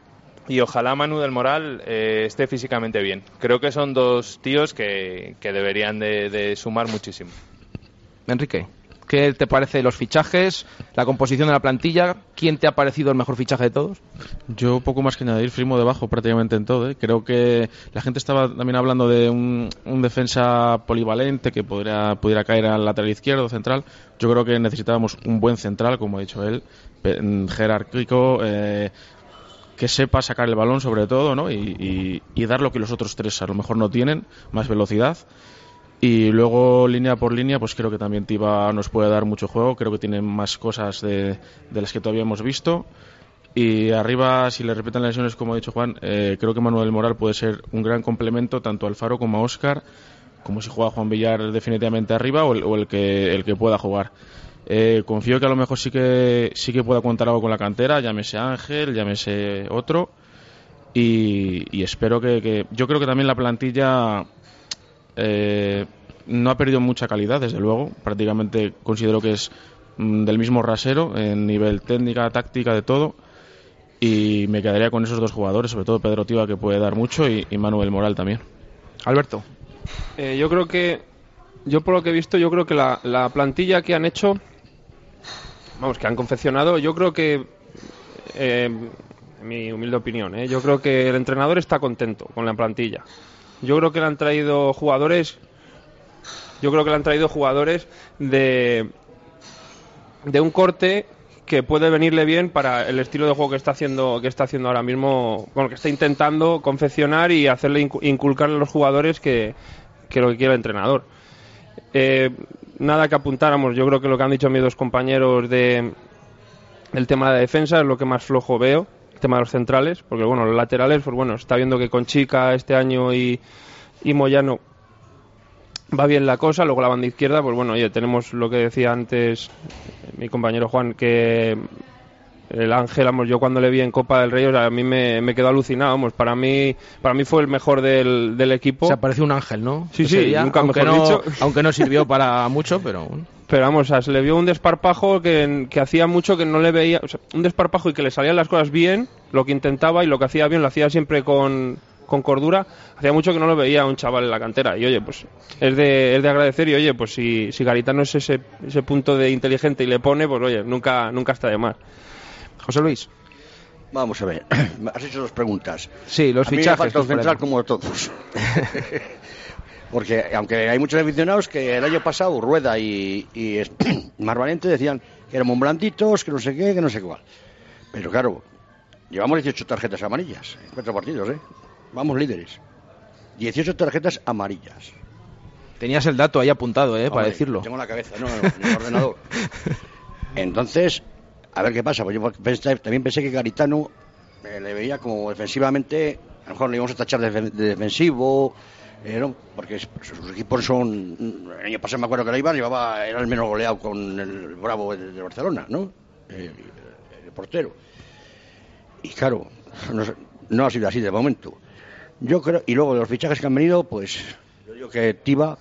[SPEAKER 6] y ojalá Manu del Moral eh, esté físicamente bien. Creo que son dos tíos que, que deberían de, de sumar muchísimo.
[SPEAKER 2] Enrique, ¿qué te parece los fichajes, la composición de la plantilla? ¿Quién te ha parecido el mejor fichaje de todos?
[SPEAKER 4] Yo poco más que añadir, firmo debajo prácticamente en todo. ¿eh? Creo que la gente estaba también hablando de un, un defensa polivalente que podría, pudiera caer al lateral izquierdo, central. Yo creo que necesitábamos un buen central, como ha dicho él, jerárquico, eh, que sepa sacar el balón sobre todo ¿no? y, y- dar lo que los otros tres a lo mejor no tienen, más velocidad. Y luego, línea por línea, pues creo que también Tiba nos puede dar mucho juego. Creo que tiene más cosas de, de las que todavía hemos visto. Y arriba, si le repiten las lesiones, como ha dicho Juan, eh, creo que Manuel Moral puede ser un gran complemento tanto a Alfaro como a Oscar, como si juega Juan Villar definitivamente arriba o el, o el que, el que pueda jugar. Eh, confío que a lo mejor sí que, sí que pueda contar algo con la cantera, llámese Ángel, llámese otro. Y, y espero que, que- Yo creo que también la plantilla eh, no ha perdido mucha calidad, desde luego. Prácticamente considero que es mm, del mismo rasero en nivel técnica, táctica, de todo. Y me quedaría con esos dos jugadores, sobre todo Pedro Tiva, que puede dar mucho, y, y Manuel Moral también.
[SPEAKER 2] Alberto.
[SPEAKER 3] Eh, yo creo que, yo por lo que he visto, yo creo que la, la plantilla que han hecho, vamos, que han confeccionado, yo creo que, eh, en mi humilde opinión, eh, yo creo que el entrenador está contento con la plantilla. Yo creo que le han traído jugadores, yo creo que le han traído jugadores de, de un corte que puede venirle bien para el estilo de juego que está haciendo que está haciendo ahora mismo bueno que está intentando confeccionar y hacerle incu- inculcarle a los jugadores que, que lo que quiere el entrenador Eh, nada que apuntáramos yo creo que lo que han dicho mis dos compañeros de el tema de la defensa es lo que más flojo veo el tema de los centrales porque bueno los laterales pues bueno está viendo que con Chica este año y, y Moyano va bien la cosa. Luego la banda izquierda, pues bueno, oye, tenemos lo que decía antes mi compañero Juan, que el Ángel, vamos, yo cuando le vi en Copa del Rey, o sea, a mí me, me quedó alucinado, vamos, para mí, para mí fue el mejor del, del equipo.
[SPEAKER 2] Se apareció un ángel, ¿no?
[SPEAKER 3] Sí,
[SPEAKER 2] Ese
[SPEAKER 3] sí,
[SPEAKER 2] día,
[SPEAKER 3] nunca
[SPEAKER 2] aunque
[SPEAKER 3] mejor
[SPEAKER 2] no,
[SPEAKER 3] dicho.
[SPEAKER 2] Aunque no sirvió para mucho, pero...
[SPEAKER 3] Pero vamos, o sea, se le vio un desparpajo que, que hacía mucho que no le veía, o sea, un desparpajo y que le salían las cosas bien, lo que intentaba y lo que hacía bien lo hacía siempre con, con cordura. Hacía mucho que no lo veía un chaval en la cantera. Y oye, pues es de, es de agradecer y oye, pues si, si Garitano es ese, ese punto de inteligente y le pone, pues oye, nunca, nunca está de más.
[SPEAKER 2] José Luis.
[SPEAKER 5] Vamos a ver, has hecho dos preguntas.
[SPEAKER 2] Sí, los
[SPEAKER 5] a mí me
[SPEAKER 2] fichajes, los
[SPEAKER 5] central como todos. Porque aunque hay muchos aficionados que el año pasado Rueda y, y es- Mar Valiente decían que éramos blanditos, que no sé qué, que no sé cuál. Pero claro, llevamos 18 tarjetas amarillas en cuatro partidos, ¿eh? Vamos líderes. 18 tarjetas amarillas.
[SPEAKER 2] Tenías el dato ahí apuntado, ¿eh? para decirlo.
[SPEAKER 5] Tengo en la cabeza, no, no, en el ordenador. Entonces, a ver qué pasa. Pues yo pensé- también pensé que Garitano eh, le veía como defensivamente, a lo mejor le íbamos a tachar de, defen- de defensivo, eh, porque es- sus equipos son. El año pasado me acuerdo que la Ibar llevaba, era el menos goleado con el Bravo de, Barcelona, ¿no? Eh, el portero. Y claro, no, no ha sido así de momento. Yo creo, y luego de los fichajes que han venido, pues yo digo que Tiba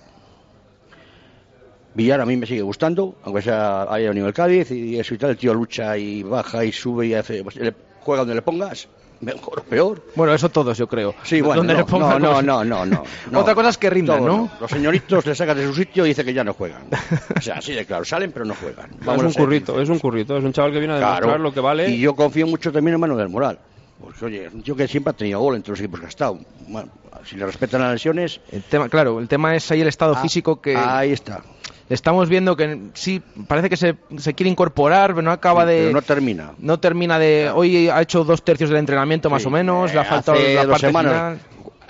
[SPEAKER 5] Villar a mí me sigue gustando, aunque sea haya venido el Cádiz y eso y tal, el tío lucha y baja y sube y hace, pues, le- juega donde le pongas, mejor o peor.
[SPEAKER 2] Bueno, eso todos, yo creo.
[SPEAKER 5] Sí, bueno,
[SPEAKER 2] Donde
[SPEAKER 5] no,
[SPEAKER 2] le ponga
[SPEAKER 5] no, no, no, no, no.
[SPEAKER 2] Otra cosa es que rindan,
[SPEAKER 5] Todos
[SPEAKER 2] ¿no?
[SPEAKER 5] Los señoritos le sacan de su sitio y dice que ya no juegan. O sea, así de claro, salen pero no juegan.
[SPEAKER 3] es un currito, es un currito, es un chaval que viene a demostrar
[SPEAKER 5] Claro.
[SPEAKER 3] lo que vale.
[SPEAKER 5] Y yo confío mucho también en Manuel del Moral. Porque, oye, es un tío que siempre ha tenido gol entre los equipos que ha estado. Bueno, si le respetan las lesiones,
[SPEAKER 2] El tema, claro, el tema es ahí el estado
[SPEAKER 5] Ah,
[SPEAKER 2] físico que
[SPEAKER 5] ahí está.
[SPEAKER 2] estamos viendo que sí, parece que se, se quiere incorporar, pero no acaba
[SPEAKER 5] Sí,
[SPEAKER 2] de...
[SPEAKER 5] pero no termina.
[SPEAKER 2] no termina de... Hoy ha hecho dos tercios del entrenamiento más o menos, le ha
[SPEAKER 5] eh,
[SPEAKER 2] faltado
[SPEAKER 5] hace
[SPEAKER 2] la
[SPEAKER 5] dos
[SPEAKER 2] parte
[SPEAKER 5] semanas,
[SPEAKER 2] final.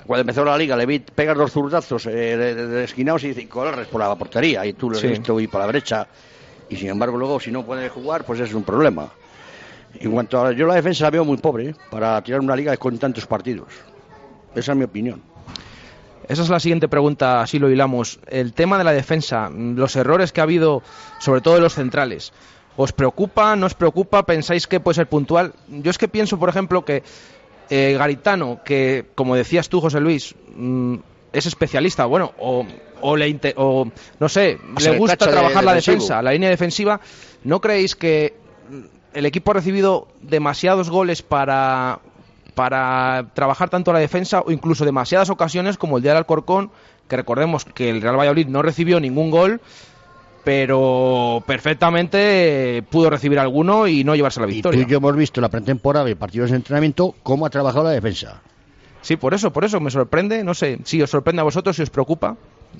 [SPEAKER 5] Cuando empezó la liga, le vi pegar dos zurdazos eh, de, de- esquinados y dice, corres por la portería. Y tú lo has
[SPEAKER 2] Sí.
[SPEAKER 5] visto ir para la brecha. Y sin embargo, luego, si no puede jugar, pues es un problema. En cuanto a. Yo la defensa la veo muy pobre, ¿eh? para tirar una liga con tantos partidos. Esa es mi opinión.
[SPEAKER 2] Esa es la siguiente pregunta, así lo hilamos. El tema de la defensa, los errores que ha habido, sobre todo de los centrales. ¿Os preocupa? ¿No os preocupa? ¿Pensáis que puede ser puntual? Yo es que pienso, por ejemplo, que eh, Garitano, que como decías tú, José Luis, mm, es especialista, bueno, o, o le o, no sé, le gusta
[SPEAKER 5] de
[SPEAKER 2] trabajar la defensa, la línea defensiva. ¿No creéis que el equipo ha recibido demasiados goles para, para trabajar tanto la defensa o incluso demasiadas ocasiones como el día del Alcorcón, que recordemos que el Real Valladolid no recibió ningún gol, pero perfectamente pudo recibir alguno y no llevarse la
[SPEAKER 5] Y tú
[SPEAKER 2] victoria.
[SPEAKER 5] y yo hemos visto en la pretemporada y partidos de entrenamiento cómo ha trabajado la defensa.
[SPEAKER 2] Sí, por eso, por eso me sorprende, no sé, si os sorprende a vosotros, si os preocupa.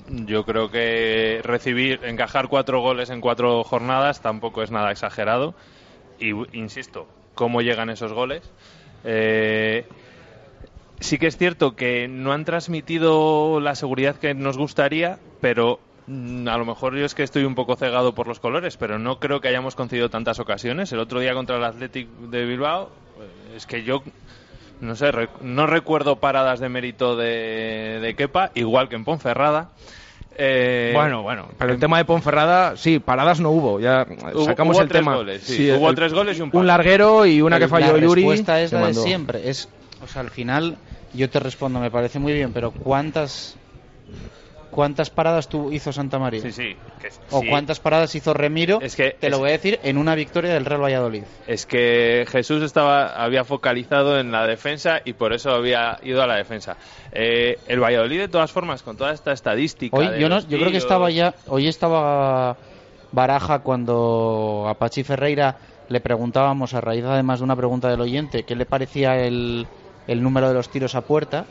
[SPEAKER 6] Yo creo que recibir, encajar cuatro goles en cuatro jornadas tampoco es nada exagerado. Y insisto, ¿cómo llegan esos goles? Eh, sí que es cierto que no han transmitido la seguridad que nos gustaría, pero mm, a lo mejor yo es que estoy un poco cegado por los colores, pero no creo que hayamos concedido tantas ocasiones. El otro día contra el Athletic de Bilbao, eh, es que yo no sé, no recuerdo paradas de mérito de, de Kepa, igual que en Ponferrada. Eh,
[SPEAKER 2] bueno, bueno, pero el tema de Ponferrada, sí, paradas no hubo, ya
[SPEAKER 6] Hubo-
[SPEAKER 2] sacamos
[SPEAKER 6] hubo
[SPEAKER 2] el
[SPEAKER 6] tres
[SPEAKER 2] tema.
[SPEAKER 6] goles, sí, hubo tres goles y un
[SPEAKER 2] Un
[SPEAKER 6] palo.
[SPEAKER 2] larguero y una que falló
[SPEAKER 1] la
[SPEAKER 2] Yuri.
[SPEAKER 1] respuesta es la de
[SPEAKER 2] mandó.
[SPEAKER 1] siempre. Es, o sea, al final yo te respondo, me parece muy bien, pero ¿cuántas cuántas paradas tú hizo Santa María?
[SPEAKER 6] Sí, sí. que-
[SPEAKER 1] ¿O
[SPEAKER 6] sí.
[SPEAKER 1] cuántas paradas hizo Remiro?
[SPEAKER 6] Es que-
[SPEAKER 1] te lo voy a decir en una victoria del Real Valladolid.
[SPEAKER 6] Es que Jesús estaba, había focalizado en la defensa y por eso había ido a la defensa. Eh, el Valladolid, de todas formas, con toda esta estadística.
[SPEAKER 1] Hoy yo no, yo creo que estaba ya, hoy estaba Baraja cuando a Pachi Ferreira le preguntábamos a raíz además de una pregunta del oyente qué le parecía el, el número de los tiros a puerta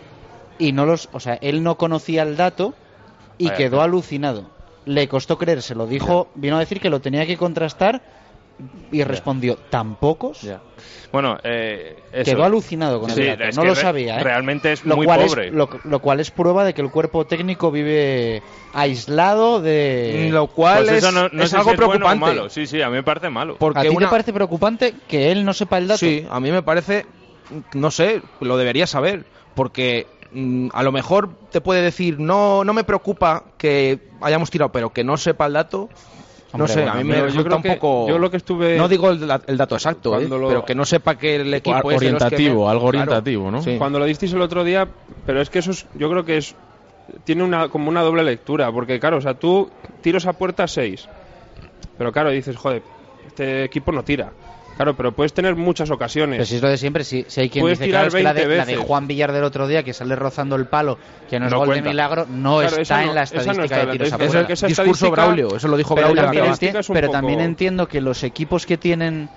[SPEAKER 1] y no los, o sea, él no conocía el dato y
[SPEAKER 6] Vaya,
[SPEAKER 1] quedó alucinado. Le costó creérselo, dijo, vino a decir que lo tenía que contrastar y respondió, ¿tan pocos?
[SPEAKER 6] Ya. Bueno, eh, eso.
[SPEAKER 1] Quedó alucinado con
[SPEAKER 6] Sí,
[SPEAKER 1] el dato, no lo sabía. ¿eh?
[SPEAKER 6] Realmente es
[SPEAKER 1] lo
[SPEAKER 6] muy
[SPEAKER 1] cual
[SPEAKER 6] pobre.
[SPEAKER 1] Es, lo, lo cual es prueba de que el cuerpo técnico vive aislado de...
[SPEAKER 2] Lo cual
[SPEAKER 6] Pues
[SPEAKER 2] es,
[SPEAKER 6] eso no, no
[SPEAKER 2] es algo
[SPEAKER 6] si bueno o
[SPEAKER 2] preocupante.
[SPEAKER 6] malo. Sí, sí, a mí me parece malo.
[SPEAKER 2] Porque
[SPEAKER 1] ¿A ti
[SPEAKER 2] una-
[SPEAKER 1] te parece preocupante que él no sepa el dato?
[SPEAKER 2] Sí, a mí me parece, no sé, lo debería saber, porque mm, a lo mejor te puede decir, no, no me preocupa que hayamos tirado, pero que no sepa el dato. No sé,
[SPEAKER 1] bueno,
[SPEAKER 2] a mí me
[SPEAKER 3] yo
[SPEAKER 2] resulta
[SPEAKER 3] creo
[SPEAKER 2] un
[SPEAKER 3] que-
[SPEAKER 2] poco.
[SPEAKER 3] yo lo que estuve-
[SPEAKER 2] No digo el, da- el dato exacto, ¿eh?
[SPEAKER 3] Lo-
[SPEAKER 2] pero que no sepa que el equipo es de los que
[SPEAKER 4] orientativo, algo
[SPEAKER 2] Claro.
[SPEAKER 4] orientativo, ¿no?
[SPEAKER 2] Sí.
[SPEAKER 3] Cuando lo disteis el otro día, pero es que eso es, yo creo que es tiene una como una doble lectura, porque claro, o sea, tú tiros a puerta 6. Pero claro, dices, joder, este equipo no tira. Claro, pero puedes tener muchas ocasiones.
[SPEAKER 1] Pero si es lo de siempre, si, si hay quien
[SPEAKER 3] Puedes
[SPEAKER 1] dice
[SPEAKER 3] tirar
[SPEAKER 1] claro, es que la, de,
[SPEAKER 3] 20
[SPEAKER 1] la de. Juan Villar del otro día, que sale rozando el palo, que no es
[SPEAKER 6] No
[SPEAKER 1] gol
[SPEAKER 6] cuenta.
[SPEAKER 1] de milagro, no
[SPEAKER 3] Claro,
[SPEAKER 1] está
[SPEAKER 3] no-
[SPEAKER 1] en la
[SPEAKER 3] no
[SPEAKER 1] estadística
[SPEAKER 3] está
[SPEAKER 1] de
[SPEAKER 3] la
[SPEAKER 1] tiros a puerta.
[SPEAKER 2] discurso Braulio, eso lo dijo
[SPEAKER 1] Pero
[SPEAKER 2] Braulio.
[SPEAKER 1] también, pero
[SPEAKER 3] poco-
[SPEAKER 1] también entiendo que los equipos que tienen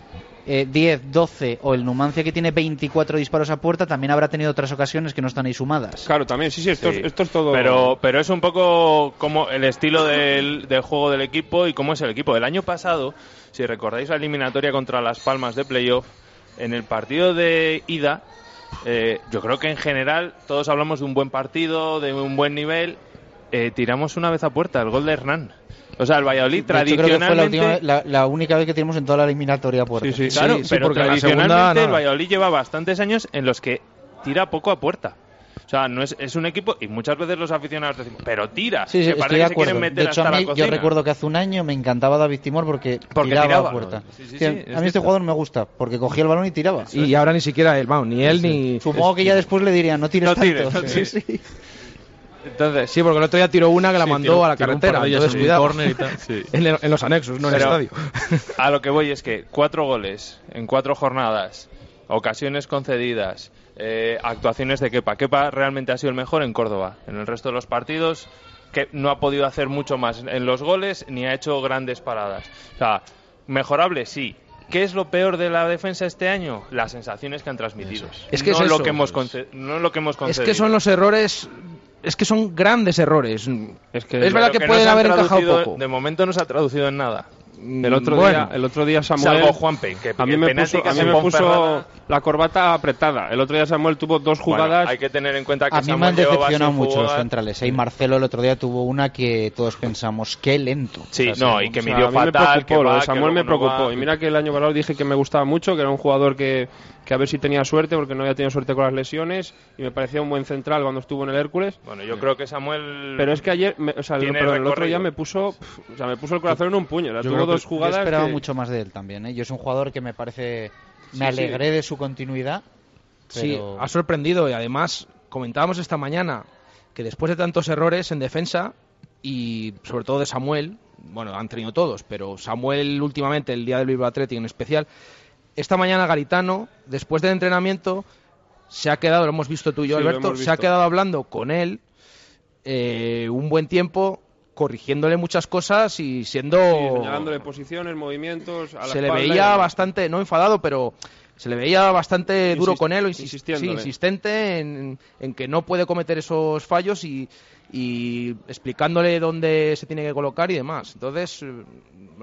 [SPEAKER 1] eh, 10, 12 o el Numancia que tiene 24 disparos a puerta también habrá tenido otras ocasiones que no están ahí sumadas.
[SPEAKER 3] Claro, también, sí, sí, esto,
[SPEAKER 6] Sí.
[SPEAKER 3] Es, esto es todo.
[SPEAKER 6] Pero, pero es un poco como el estilo del, del juego del equipo y cómo es el equipo. El año pasado, si recordáis la eliminatoria contra Las Palmas de playoff, en el partido de ida, Eh, yo creo que en general todos hablamos de un buen partido, de un buen nivel. Eh, tiramos una vez a puerta el gol de Hernán. O sea, el Valladolid
[SPEAKER 1] hecho, creo que fue la,
[SPEAKER 6] tradicionalmente...
[SPEAKER 1] última- la- la única vez que tenemos en toda la eliminatoria puerta.
[SPEAKER 3] Sí, sí.
[SPEAKER 6] Claro,
[SPEAKER 4] Sí, sí,
[SPEAKER 6] pero
[SPEAKER 4] porque la
[SPEAKER 6] tradicionalmente
[SPEAKER 4] segunda,
[SPEAKER 6] el. Valladolid lleva bastantes años en los que tira poco a puerta. O sea, no es, es un equipo, y muchas veces los aficionados decimos, pero tira,
[SPEAKER 1] Sí, sí,
[SPEAKER 6] que
[SPEAKER 1] estoy de
[SPEAKER 6] se
[SPEAKER 1] acuerdo.
[SPEAKER 6] meter
[SPEAKER 1] De hecho,
[SPEAKER 6] hasta
[SPEAKER 1] a
[SPEAKER 6] la
[SPEAKER 1] mí, yo recuerdo que hace un año me encantaba David Timor porque,
[SPEAKER 6] Porque
[SPEAKER 1] tiraba,
[SPEAKER 6] tiraba.
[SPEAKER 1] a puerta.
[SPEAKER 6] Sí, sí,
[SPEAKER 1] Sí,
[SPEAKER 6] sí,
[SPEAKER 1] a
[SPEAKER 6] es
[SPEAKER 1] mí este
[SPEAKER 6] cierto.
[SPEAKER 1] jugador me gusta porque cogía el balón y tiraba.
[SPEAKER 2] Y ahora ni siquiera él, vamos, ni él ni.
[SPEAKER 1] Supongo que ya después le dirían, no tires
[SPEAKER 6] No
[SPEAKER 1] tanto.
[SPEAKER 6] tires, no
[SPEAKER 1] Sí,
[SPEAKER 6] tires.
[SPEAKER 1] sí.
[SPEAKER 6] Entonces,
[SPEAKER 2] Sí, porque el otro día tiró una que la
[SPEAKER 4] Sí,
[SPEAKER 2] mandó a la carretera. entonces,
[SPEAKER 4] en un
[SPEAKER 2] cuidado.
[SPEAKER 4] córner y tal. Sí.
[SPEAKER 2] en, el- en los anexos, no en
[SPEAKER 6] Pero-
[SPEAKER 2] el estadio.
[SPEAKER 6] a lo que voy es que cuatro goles en cuatro jornadas, ocasiones concedidas, eh, actuaciones de Kepa. Kepa realmente ha sido el mejor en Córdoba. En el resto de los partidos, que no ha podido hacer mucho más en los goles ni ha hecho grandes paradas. O sea, mejorable sí. ¿Qué es lo peor de la defensa este año? Las sensaciones que han transmitido.
[SPEAKER 2] Es que
[SPEAKER 6] no
[SPEAKER 2] es
[SPEAKER 6] lo
[SPEAKER 2] eso.
[SPEAKER 6] que hemos no lo que hemos
[SPEAKER 2] Es
[SPEAKER 6] concedido.
[SPEAKER 2] que son los errores. Es que son grandes errores.
[SPEAKER 3] Es que
[SPEAKER 2] Es verdad que
[SPEAKER 6] no
[SPEAKER 2] pueden haber encajado poco.
[SPEAKER 6] De momento no se ha traducido en nada.
[SPEAKER 3] El otro
[SPEAKER 2] Bueno,
[SPEAKER 3] día, el otro día Samuel
[SPEAKER 6] Salvo Juanpe, que
[SPEAKER 3] a mí me puso, a mí me la corbata apretada. El otro día Samuel tuvo dos
[SPEAKER 6] Bueno,
[SPEAKER 3] jugadas.
[SPEAKER 6] hay que tener en cuenta que
[SPEAKER 1] A mí me
[SPEAKER 6] Samuel
[SPEAKER 1] han
[SPEAKER 6] llevaba
[SPEAKER 1] decepcionado mucho los centrales. ¿eh? Y Marcelo el otro día tuvo una que todos pensamos, qué lento.
[SPEAKER 6] Sí,
[SPEAKER 1] O sea,
[SPEAKER 6] no, y que
[SPEAKER 3] O sea,
[SPEAKER 6] midió
[SPEAKER 3] me preocupó,
[SPEAKER 6] que
[SPEAKER 3] Samuel me
[SPEAKER 6] no
[SPEAKER 3] preocupó. Y mira que el año pasado dije que me gustaba mucho, que era un jugador que, que a ver si tenía suerte, porque no había tenido suerte con las lesiones. Y me parecía un buen central cuando estuvo en el Hércules.
[SPEAKER 6] Bueno, yo creo que Samuel...
[SPEAKER 3] Pero es que ayer, me- o sea, el, perdón, el otro día me puso, o sea, me puso el corazón en un puño.
[SPEAKER 4] Yo
[SPEAKER 3] dos
[SPEAKER 4] yo
[SPEAKER 1] esperaba
[SPEAKER 3] que-
[SPEAKER 1] mucho más de él también. ¿eh? Yo es un jugador que me parece. Me
[SPEAKER 3] Sí, sí.
[SPEAKER 1] alegré de su continuidad.
[SPEAKER 2] Sí, ha sorprendido y además comentábamos esta mañana que después de tantos errores en defensa y sobre todo de Samuel, bueno, han tenido todos, pero Samuel últimamente, el día del Bilbao Athletic en especial, esta mañana Garitano, después del entrenamiento, se ha quedado, lo hemos visto tú y yo,
[SPEAKER 3] Sí,
[SPEAKER 2] Alberto, se ha quedado hablando con él eh, un buen tiempo, corrigiéndole muchas cosas y siendo...
[SPEAKER 3] Sí, señalándole posiciones, movimientos. A la
[SPEAKER 2] se le
[SPEAKER 3] y
[SPEAKER 2] veía bastante, no enfadado, pero se le veía bastante duro con él,
[SPEAKER 3] insistiéndole.
[SPEAKER 2] sí, insistente en, en que no puede cometer esos fallos y, y explicándole dónde se tiene que colocar y demás. Entonces, eh,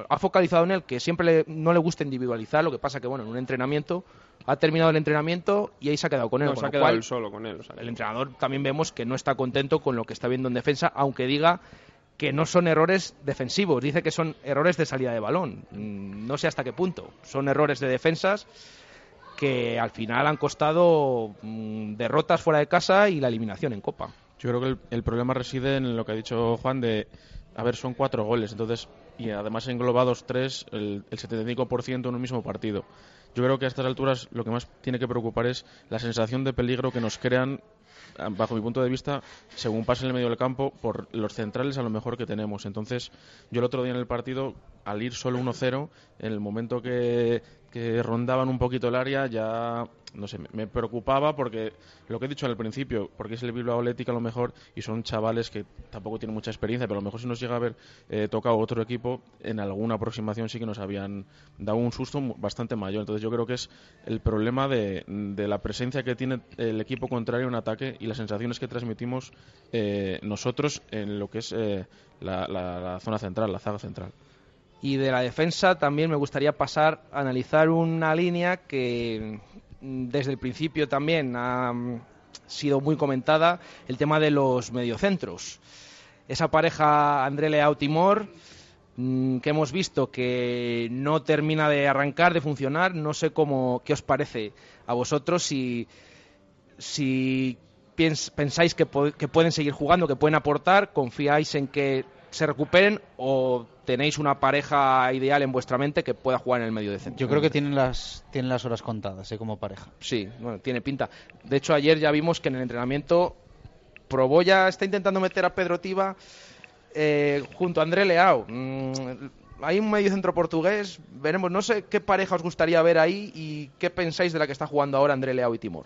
[SPEAKER 2] ha focalizado en él que siempre le- no le gusta individualizar, lo que pasa que, bueno, en un entrenamiento ha terminado el entrenamiento y ahí se ha quedado con él.
[SPEAKER 3] No,
[SPEAKER 2] con
[SPEAKER 3] se ha
[SPEAKER 2] lo
[SPEAKER 3] quedado
[SPEAKER 2] cual,
[SPEAKER 3] él solo con él. o sea,
[SPEAKER 2] el entrenador también vemos que no está contento con lo que está viendo en defensa, aunque diga que no son errores defensivos, dice que son errores de salida de balón. Mm, No sé hasta qué punto. Son errores de defensas que al final han costado mm, derrotas fuera de casa y la eliminación en Copa.
[SPEAKER 4] Yo creo que el, problema reside en lo que ha dicho Juan de, a ver, son cuatro goles, entonces, y además englobados tres, el, el 75% en un mismo partido. Yo creo que a estas alturas lo que más tiene que preocupar es la sensación de peligro que nos crean, bajo mi punto de vista, según pasa en el medio del campo, por los centrales a lo mejor que tenemos. Entonces, yo el otro día en el partido, al ir solo 1-0, en el momento que, que rondaban un poquito el área, ya, no sé, me, preocupaba porque, lo que he dicho al principio, porque es el Bilbao Athletic a lo mejor, y son chavales que tampoco tienen mucha experiencia, pero a lo mejor si nos llega a haber eh, tocado otro equipo, en alguna aproximación sí que nos habían dado un susto bastante mayor. Entonces yo creo que es el problema de, de la presencia que tiene el equipo contrario en ataque y las sensaciones que transmitimos eh, nosotros en lo que es eh, la, la- la zona central, la zaga central.
[SPEAKER 2] Y de la defensa también me gustaría pasar a analizar una línea que mm, desde el principio también ha mm, sido muy comentada, el tema de los mediocentros. Esa pareja André Leao Timor mm, que hemos visto que no termina de arrancar, de funcionar, no sé cómo qué os parece a vosotros si si piens- pensáis que pueden seguir jugando, que pueden aportar, confiáis en que se recuperen o tenéis una pareja ideal en vuestra mente que pueda jugar en el medio de centro.
[SPEAKER 1] Yo creo que tienen las, tienen las horas contadas ¿eh? como pareja.
[SPEAKER 2] Sí, bueno, tiene pinta. De hecho, ayer ya vimos que en el entrenamiento probó ya, está intentando meter a Pedro Tiba eh, junto a André Leao. Mm, hay un medio centro portugués, veremos, no sé qué pareja os gustaría ver ahí y qué pensáis de la que está jugando ahora André Leao y Timor.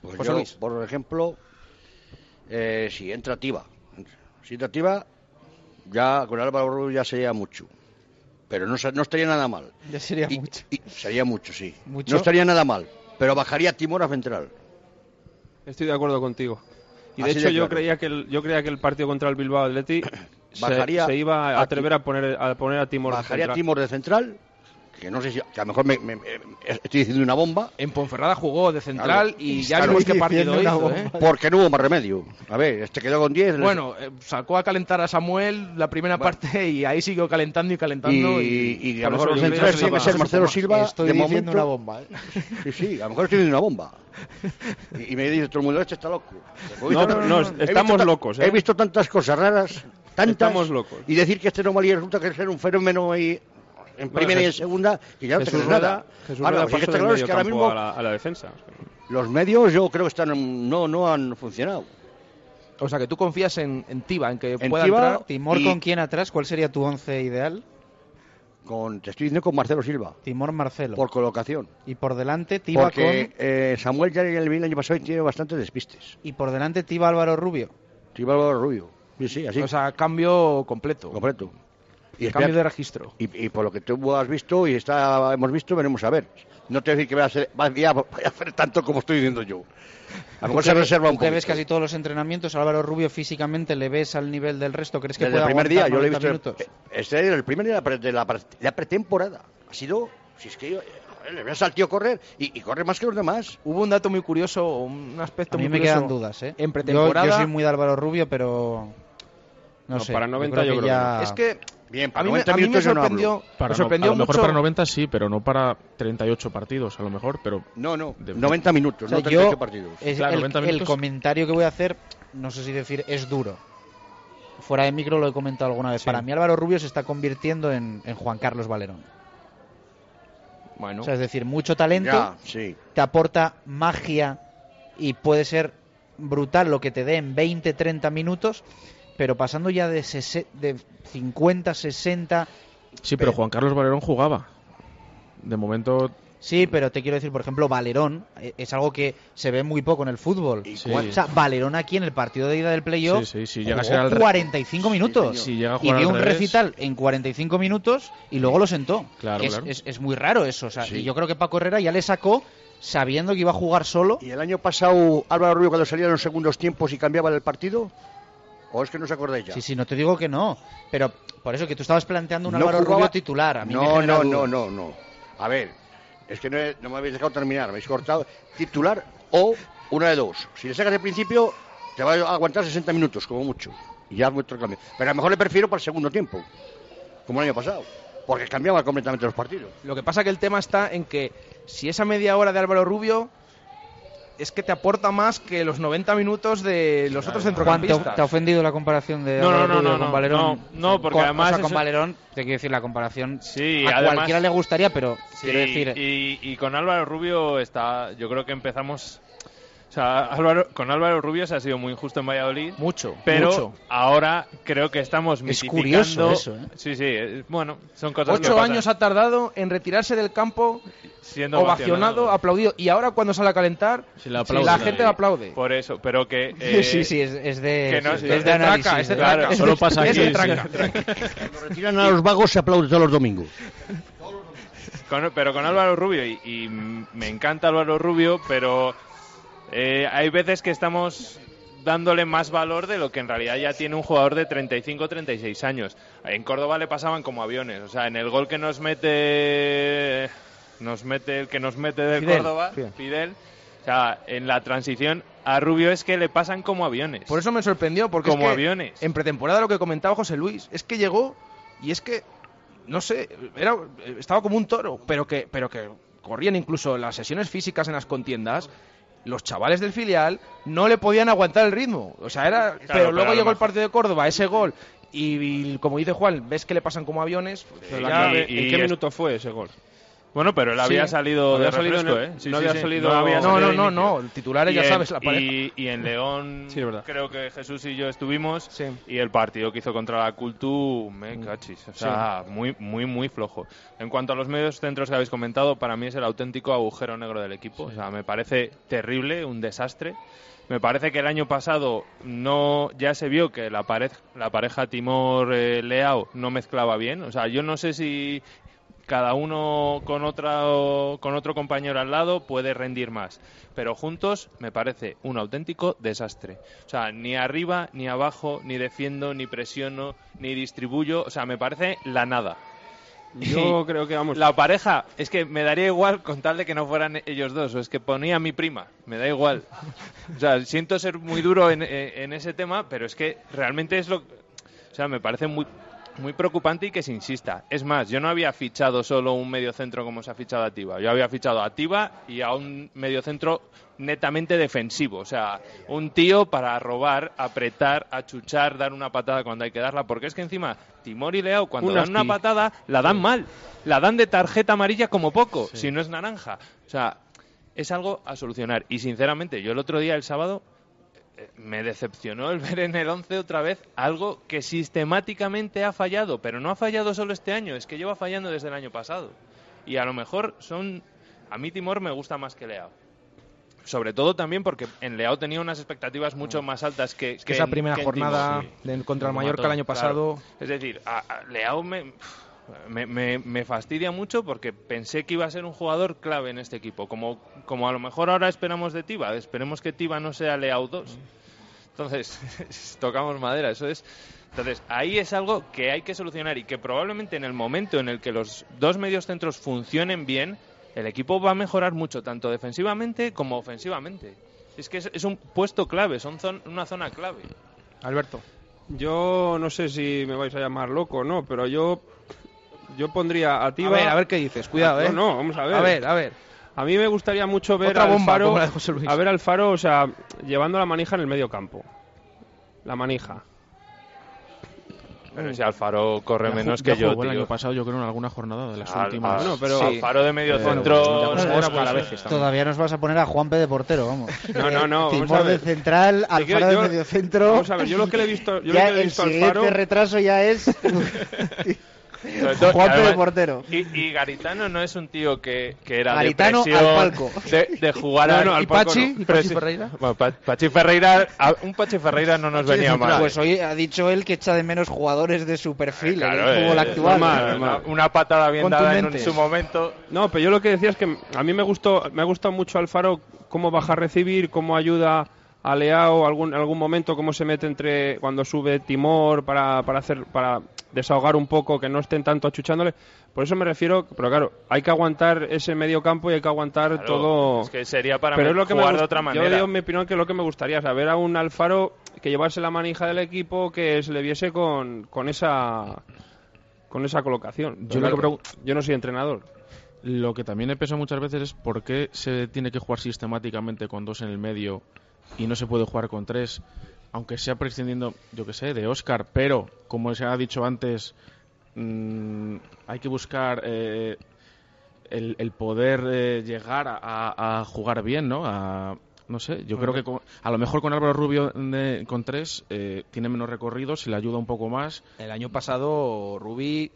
[SPEAKER 5] Pues
[SPEAKER 2] José
[SPEAKER 5] yo,
[SPEAKER 2] Luis.
[SPEAKER 5] por ejemplo, eh, si entra Tiba, si entra Tiba, ya con Álvaro Rubio ya sería mucho. Pero no, estaría nada mal.
[SPEAKER 1] Ya sería
[SPEAKER 5] Y-
[SPEAKER 1] mucho.
[SPEAKER 5] y- sería mucho, sí.
[SPEAKER 1] Mucho.
[SPEAKER 5] No estaría nada mal. Pero bajaría Timor a central.
[SPEAKER 3] Estoy de acuerdo contigo. Y de
[SPEAKER 5] Así
[SPEAKER 3] hecho
[SPEAKER 5] de
[SPEAKER 3] yo creía que el, yo creía que el partido contra el Bilbao Athletic se,
[SPEAKER 5] Bajaría
[SPEAKER 3] se iba a atrever a poner a poner a Timor de
[SPEAKER 5] bajaría
[SPEAKER 3] central.
[SPEAKER 5] Timor de central que no sé si, que a lo mejor me, me- me- estoy diciendo una bomba.
[SPEAKER 2] En Ponferrada jugó de central
[SPEAKER 5] Claro.
[SPEAKER 2] y ya
[SPEAKER 5] Claro,
[SPEAKER 2] vimos qué partido hizo, ¿eh?
[SPEAKER 5] Porque no hubo más remedio. A ver, este quedó con 10.
[SPEAKER 2] Bueno, eh, sacó a calentar a Samuel la primera parte y ahí siguió calentando y calentando.
[SPEAKER 5] y,
[SPEAKER 2] Y,
[SPEAKER 5] y a lo mejor los centrales
[SPEAKER 2] que
[SPEAKER 5] tiene que ser Marcelo Silva.
[SPEAKER 1] Estoy
[SPEAKER 5] de
[SPEAKER 1] diciendo
[SPEAKER 5] momento.
[SPEAKER 1] una bomba. ¿eh?
[SPEAKER 5] Sí, sí, a lo mejor estoy diciendo una bomba. Y, y me dice todo el mundo, este está loco. Visto-
[SPEAKER 3] No, no, no,
[SPEAKER 5] visto
[SPEAKER 3] estamos
[SPEAKER 5] ta-
[SPEAKER 3] locos, ¿eh?
[SPEAKER 5] He visto tantas cosas raras, tantas.
[SPEAKER 3] Estamos locos.
[SPEAKER 5] Y decir que este no valía resulta que ser un fenómeno ahí en
[SPEAKER 3] Bueno,
[SPEAKER 5] primera y en segunda, y ya no te
[SPEAKER 3] Jesús
[SPEAKER 5] crees nada.
[SPEAKER 3] Jesús
[SPEAKER 5] Ahora,
[SPEAKER 3] Rueda
[SPEAKER 5] está claro es que ahora mismo
[SPEAKER 3] a la, a la defensa.
[SPEAKER 5] los medios yo creo que están no, no han funcionado.
[SPEAKER 2] O sea, que tú confías en, en Tiba, en que
[SPEAKER 5] En
[SPEAKER 2] pueda
[SPEAKER 5] Tiba,
[SPEAKER 2] entrar.
[SPEAKER 1] Timor
[SPEAKER 5] Y-
[SPEAKER 1] con quién atrás, ¿cuál sería tu once ideal?
[SPEAKER 5] Con, te estoy diciendo con Marcelo Silva,
[SPEAKER 1] Timor Marcelo.
[SPEAKER 5] por colocación.
[SPEAKER 1] Y por delante Tiba
[SPEAKER 5] Porque
[SPEAKER 1] con
[SPEAKER 5] eh, Samuel ya el año pasado tiene bastantes despistes.
[SPEAKER 1] y por delante Tiba Álvaro Rubio.
[SPEAKER 5] Tiba Álvaro Rubio. Sí, sí, así.
[SPEAKER 2] O sea, cambio completo.
[SPEAKER 5] completo. Y,
[SPEAKER 2] Cambio
[SPEAKER 5] espera-
[SPEAKER 2] de registro.
[SPEAKER 5] y, y por lo que tú has visto y está, hemos visto, veremos a ver. No te voy a decir que vaya a, a- hacer tanto como estoy diciendo yo. A lo mejor se
[SPEAKER 1] que
[SPEAKER 5] reserva un
[SPEAKER 1] que
[SPEAKER 5] poco.
[SPEAKER 1] ves casi todos los entrenamientos, Álvaro Rubio físicamente le ves al nivel del resto, ¿crees que
[SPEAKER 5] Desde el
[SPEAKER 1] puede
[SPEAKER 5] primer día, yo lo he
[SPEAKER 1] 90
[SPEAKER 5] visto.
[SPEAKER 1] minutos?
[SPEAKER 5] eh, Este es el primer día de la, pre- de la, pre- de la pretemporada. Ha sido. Si es que yo, le ves al tío correr y, y corre más que los demás.
[SPEAKER 2] Hubo un dato muy curioso, un aspecto
[SPEAKER 1] A mí
[SPEAKER 2] muy
[SPEAKER 1] me
[SPEAKER 2] curioso.
[SPEAKER 1] quedan dudas, ¿eh?
[SPEAKER 2] En
[SPEAKER 1] Yo,
[SPEAKER 2] pretemporada.
[SPEAKER 1] yo soy muy de Álvaro Rubio, pero no,
[SPEAKER 3] No,
[SPEAKER 1] sé.
[SPEAKER 3] para 90 yo
[SPEAKER 1] que
[SPEAKER 3] creo que
[SPEAKER 1] ya...
[SPEAKER 2] Es que
[SPEAKER 5] Bien,
[SPEAKER 2] a
[SPEAKER 5] para
[SPEAKER 2] mí, me,
[SPEAKER 5] 90
[SPEAKER 2] a mí me
[SPEAKER 5] minutos yo no
[SPEAKER 2] sorprendió,
[SPEAKER 5] hablo.
[SPEAKER 4] Para
[SPEAKER 2] me
[SPEAKER 4] no-
[SPEAKER 2] sorprendió
[SPEAKER 4] a lo mejor
[SPEAKER 2] mucho.
[SPEAKER 4] para 90 sí, pero no para 38 partidos, a lo mejor, pero
[SPEAKER 5] No, no.
[SPEAKER 4] De-
[SPEAKER 5] 90 minutos,
[SPEAKER 1] O sea,
[SPEAKER 5] no
[SPEAKER 1] yo,
[SPEAKER 5] 38 partidos.
[SPEAKER 1] es
[SPEAKER 4] Claro,
[SPEAKER 1] el,
[SPEAKER 4] 90
[SPEAKER 1] el
[SPEAKER 4] minutos.
[SPEAKER 1] comentario que voy a hacer, no sé si decir es duro. Fuera de micro lo he comentado alguna vez. Para mí Álvaro Rubio se está convirtiendo en, en Juan Carlos Valerón.
[SPEAKER 2] Bueno,
[SPEAKER 1] O sea, es decir, mucho talento,
[SPEAKER 5] Ya, sí.
[SPEAKER 1] te aporta magia y puede ser brutal lo que te dé en 20, 30 minutos, pero pasando ya de, sese- de 50, 60...
[SPEAKER 4] sí, pero Juan Carlos Valerón jugaba. De momento
[SPEAKER 1] Sí, pero te quiero decir, por ejemplo, Valerón eh, es algo que se ve muy poco en el fútbol.
[SPEAKER 4] Sí.
[SPEAKER 1] O sea, Valerón aquí en el partido de ida del playoff
[SPEAKER 4] Sí, sí, sí, llega a
[SPEAKER 1] jugó
[SPEAKER 4] ser al re-
[SPEAKER 1] 45 minutos.
[SPEAKER 4] Si llega a
[SPEAKER 1] y dio un
[SPEAKER 4] revés.
[SPEAKER 1] recital en 45 minutos y luego lo sentó.
[SPEAKER 4] Claro,
[SPEAKER 1] es,
[SPEAKER 4] claro.
[SPEAKER 1] es- es muy raro eso. O sea,
[SPEAKER 5] Sí.
[SPEAKER 1] Y yo creo que Paco Herrera ya le sacó sabiendo que iba a jugar solo.
[SPEAKER 5] ¿Y el año pasado Álvaro Rubio cuando salía en los segundos tiempos y cambiaba el partido? ¿O es que no os acordáis ya?
[SPEAKER 1] Sí, sí, no te digo que no. Pero por eso que tú estabas planteando un
[SPEAKER 5] No
[SPEAKER 1] Álvaro
[SPEAKER 5] jugaba-
[SPEAKER 1] Rubio titular. A mí me
[SPEAKER 5] no,
[SPEAKER 1] genera
[SPEAKER 5] no, no, no, no. A ver, es que no, he- no me habéis dejado terminar, me habéis cortado. Titular o una de dos. Si le sacas de principio, te va a aguantar 60 minutos, como mucho. Y ya el cambio. Pero a lo mejor le prefiero para el segundo tiempo, como el año pasado. Porque cambiaba completamente los partidos.
[SPEAKER 2] Lo que pasa que el tema está en que si esa media hora de Álvaro Rubio es que te aporta más que los 90 minutos de los otros
[SPEAKER 1] Juan, ¿te,
[SPEAKER 2] centrocampistas.
[SPEAKER 1] te ha ofendido la comparación de
[SPEAKER 6] No, no,
[SPEAKER 1] Álvaro
[SPEAKER 6] no,
[SPEAKER 1] Rubio
[SPEAKER 6] no,
[SPEAKER 1] con Valerón?
[SPEAKER 6] no, no, porque
[SPEAKER 1] Con-
[SPEAKER 6] además
[SPEAKER 1] o sea, con
[SPEAKER 6] eso-
[SPEAKER 1] Valerón, te quiero decir, la comparación
[SPEAKER 6] Sí,
[SPEAKER 1] a
[SPEAKER 6] además-
[SPEAKER 1] cualquiera le gustaría, pero
[SPEAKER 6] Sí,
[SPEAKER 1] quiero decir...
[SPEAKER 6] y, y con Álvaro Rubio está, yo creo que empezamos, o sea, Álvaro, con Álvaro Rubio se ha sido muy injusto en Valladolid,
[SPEAKER 2] Mucho,
[SPEAKER 6] pero
[SPEAKER 2] mucho.
[SPEAKER 6] ahora creo que estamos
[SPEAKER 1] Es curioso eso, ¿eh?
[SPEAKER 6] Sí, sí, eh, bueno, son cosas que
[SPEAKER 2] Ocho
[SPEAKER 6] pasan.
[SPEAKER 2] años ha tardado en retirarse del campo,
[SPEAKER 6] siendo
[SPEAKER 2] ovacionado, aplaudido, y ahora cuando sale a calentar,
[SPEAKER 4] Se le aplaude
[SPEAKER 2] la gente le aplaude.
[SPEAKER 6] Por eso, pero que eh,
[SPEAKER 1] sí, sí, es, es de,
[SPEAKER 6] que no-
[SPEAKER 1] es
[SPEAKER 6] sí,
[SPEAKER 1] de
[SPEAKER 6] es de
[SPEAKER 1] análisis,
[SPEAKER 2] traca, es de
[SPEAKER 6] traca.
[SPEAKER 1] Es
[SPEAKER 4] Solo pasa
[SPEAKER 2] es de
[SPEAKER 4] aquí,
[SPEAKER 2] traca.
[SPEAKER 5] Cuando retiran a los vagos se aplaude todos los domingos.
[SPEAKER 6] Con- pero con Álvaro Rubio, y, y me encanta Álvaro Rubio, pero eh, hay veces que estamos dándole más valor de lo que en realidad ya tiene un jugador de 35 36 años. En Córdoba le pasaban como aviones, o sea, en el gol que nos mete nos mete el que nos mete de
[SPEAKER 2] Fidel,
[SPEAKER 6] Córdoba,
[SPEAKER 2] Fidel.
[SPEAKER 6] Fidel. O sea, en la transición a Rubio es que le pasan como aviones.
[SPEAKER 2] Por eso me sorprendió, porque es
[SPEAKER 6] Como
[SPEAKER 2] que
[SPEAKER 6] aviones.
[SPEAKER 2] en pretemporada lo que comentaba José Luis, es que llegó y es que, no sé, era, estaba como un toro, pero que, pero que corrían incluso las sesiones físicas en las contiendas. Los chavales del filial no le podían aguantar el ritmo. O sea, era. pero
[SPEAKER 6] pero
[SPEAKER 2] luego llegó el partido de Córdoba, ese gol. Y, y como dice Juan, ves que le pasan como aviones. pues
[SPEAKER 3] Pero
[SPEAKER 2] ya-
[SPEAKER 3] la clave,
[SPEAKER 6] y-
[SPEAKER 3] ¿En
[SPEAKER 6] y
[SPEAKER 3] qué
[SPEAKER 6] es-
[SPEAKER 3] minuto fue ese gol?
[SPEAKER 6] Bueno, pero él había
[SPEAKER 2] Sí.
[SPEAKER 6] salido
[SPEAKER 3] Había
[SPEAKER 6] de
[SPEAKER 3] salido en
[SPEAKER 6] refresco,
[SPEAKER 3] el-
[SPEAKER 6] ¿eh? Sí,
[SPEAKER 3] no
[SPEAKER 6] sí,
[SPEAKER 3] había salido-
[SPEAKER 6] No había
[SPEAKER 2] No,
[SPEAKER 6] salido
[SPEAKER 2] no, no, no, titulares
[SPEAKER 6] Y
[SPEAKER 2] ya
[SPEAKER 6] en-
[SPEAKER 2] sabes, la pareja.
[SPEAKER 6] Y, y en León, creo que Jesús y yo estuvimos. Y el partido que hizo contra la Cultu, me cachis. O sea, muy, muy, muy flojo. En cuanto a los medios centros que habéis comentado, para mí es el auténtico agujero negro del equipo. O sea, me parece terrible, un desastre. Me parece que el año pasado no ya se vio que la, pared, la pareja Timor-Leao no mezclaba bien. O sea, yo no sé si cada uno con otra con otro compañero al lado puede rendir más pero juntos me parece un auténtico desastre o sea ni arriba ni abajo ni defiendo ni presiono ni distribuyo o sea me parece la nada
[SPEAKER 3] Yo creo que vamos.
[SPEAKER 6] La pareja, es que me daría igual con tal de que no fueran ellos dos, o es que ponía a mi prima, me da igual. O sea, siento ser muy duro en, en ese tema, pero es que realmente es lo. O sea, me parece muy, muy preocupante y que se insista. Es más, yo no había fichado solo un mediocentro como se ha fichado a Tiva. Yo había fichado a Tiva y a un mediocentro netamente defensivo. O sea, un tío para robar, apretar, achuchar, dar una patada cuando hay que darla. Porque es que encima, Timor y Leao, cuando dan una patada, la dan mal. La dan de tarjeta amarilla como poco, si no es naranja. O sea, es algo a solucionar. Y sinceramente, yo el otro día, el sábado, me decepcionó el ver en el 11 otra vez algo que sistemáticamente ha fallado, pero no ha fallado solo este año, es que lleva fallando desde el año pasado. Y a lo mejor son... A mí Timor me gusta más que Leao. Sobre todo también porque en Leao tenía unas expectativas mucho más altas que,
[SPEAKER 2] que esa primera jornada contra el Mallorca el año
[SPEAKER 6] claro.
[SPEAKER 2] pasado.
[SPEAKER 6] Es decir, a, a Leao me, me, me- me fastidia mucho porque pensé que iba a ser un jugador clave en este equipo. Como, como a lo mejor ahora esperamos de Tiva, esperemos que Tiva no sea Leao 2. Entonces, tocamos madera, eso es. Entonces, ahí es algo que hay que solucionar y que probablemente en el momento en el que los dos medios centros funcionen bien, el equipo va a mejorar mucho, tanto defensivamente como ofensivamente. Es que es, es un puesto clave, son zon- una zona clave.
[SPEAKER 2] Alberto.
[SPEAKER 3] Yo no sé si me vais a llamar loco o no, pero yo yo pondría a Tiva.
[SPEAKER 2] A ver, a ver qué dices, cuidado,
[SPEAKER 3] No,
[SPEAKER 2] eh.
[SPEAKER 3] no, vamos a ver.
[SPEAKER 2] A ver, a ver.
[SPEAKER 3] A mí me gustaría mucho ver
[SPEAKER 2] Otra
[SPEAKER 3] al
[SPEAKER 2] bomba,
[SPEAKER 3] Faro,
[SPEAKER 2] como la de José Luis.
[SPEAKER 3] a ver al Faro, o sea, llevando la manija en el medio campo. La manija.
[SPEAKER 6] Pero si Alfaro corre
[SPEAKER 4] Ya
[SPEAKER 6] menos que
[SPEAKER 4] ya
[SPEAKER 6] yo,
[SPEAKER 4] jugó el
[SPEAKER 6] tío.
[SPEAKER 4] año pasado, yo creo, en alguna jornada de las
[SPEAKER 6] Al-
[SPEAKER 4] últimas.
[SPEAKER 6] al-
[SPEAKER 3] No, pero-
[SPEAKER 6] sí, Alfaro de medio centro,
[SPEAKER 4] bueno, pues,
[SPEAKER 6] a veces
[SPEAKER 1] Todavía nos vas a poner a Juanpe de portero, vamos.
[SPEAKER 3] No, no, no,
[SPEAKER 1] Timor de central, Alfaro de
[SPEAKER 3] yo-
[SPEAKER 1] mediocentro.
[SPEAKER 3] Vamos a ver, yo lo que le he visto, yo
[SPEAKER 1] ya
[SPEAKER 3] lo que le he
[SPEAKER 1] el
[SPEAKER 3] visto al
[SPEAKER 1] siguiente
[SPEAKER 3] Faro.
[SPEAKER 1] retraso ya es
[SPEAKER 6] Todo,
[SPEAKER 1] Juanpe
[SPEAKER 6] además-
[SPEAKER 1] de portero.
[SPEAKER 6] Y, y Garitano no es un tío que, que era
[SPEAKER 1] Garitano
[SPEAKER 6] de presión,
[SPEAKER 1] al palco.
[SPEAKER 6] De, de jugar
[SPEAKER 3] No,
[SPEAKER 6] al-
[SPEAKER 3] no, al
[SPEAKER 6] ¿Y
[SPEAKER 3] palco
[SPEAKER 6] Pachi?
[SPEAKER 3] no.
[SPEAKER 6] ¿Y
[SPEAKER 2] Pachi. Ferreira?
[SPEAKER 6] Bueno, Pa- Pachi Ferreira, a- un Pachi Ferreira no nos venía mal.
[SPEAKER 1] Pues hoy ha dicho él que echa de menos jugadores de su perfil
[SPEAKER 6] Claro,
[SPEAKER 1] en el fútbol
[SPEAKER 6] eh,
[SPEAKER 1] actual.
[SPEAKER 3] normal,
[SPEAKER 6] una,
[SPEAKER 3] normal.
[SPEAKER 6] una patada bien dada en, su momento.
[SPEAKER 3] No, pero yo lo que decía es que a mí me gustó, me ha gustado mucho Alfaro cómo baja a recibir, cómo ayuda a Leao algún algún momento, cómo se mete entre cuando sube Timor para, para hacer para desahogar un poco, que no estén tanto achuchándole. Por eso me refiero, pero claro, hay que aguantar ese medio campo y hay que aguantar
[SPEAKER 6] Claro,
[SPEAKER 3] todo.
[SPEAKER 6] Es que sería para
[SPEAKER 3] pero
[SPEAKER 6] me-
[SPEAKER 3] es lo que me
[SPEAKER 6] jugar de
[SPEAKER 3] gust-
[SPEAKER 6] otra
[SPEAKER 3] Yo
[SPEAKER 6] manera.
[SPEAKER 3] digo en mi opinión que es lo que me gustaría saber a un Alfaro que llevarse la manija del equipo, que se le viese con, con esa con esa colocación.
[SPEAKER 4] Yo lo que
[SPEAKER 3] yo no soy entrenador.
[SPEAKER 4] Lo que también he pensado muchas veces es por qué se tiene que jugar sistemáticamente con dos en el medio y no se puede jugar con tres, aunque sea prescindiendo, yo que sé, de Oscar, pero como se ha dicho antes, mm, hay que buscar eh, el, el poder eh, llegar a, a- a jugar bien, ¿no? A, no sé, yo creo que con- a lo mejor con Álvaro Rubio de- con tres eh, tiene menos recorrido, se le ayuda un poco más.
[SPEAKER 2] El año pasado Rubí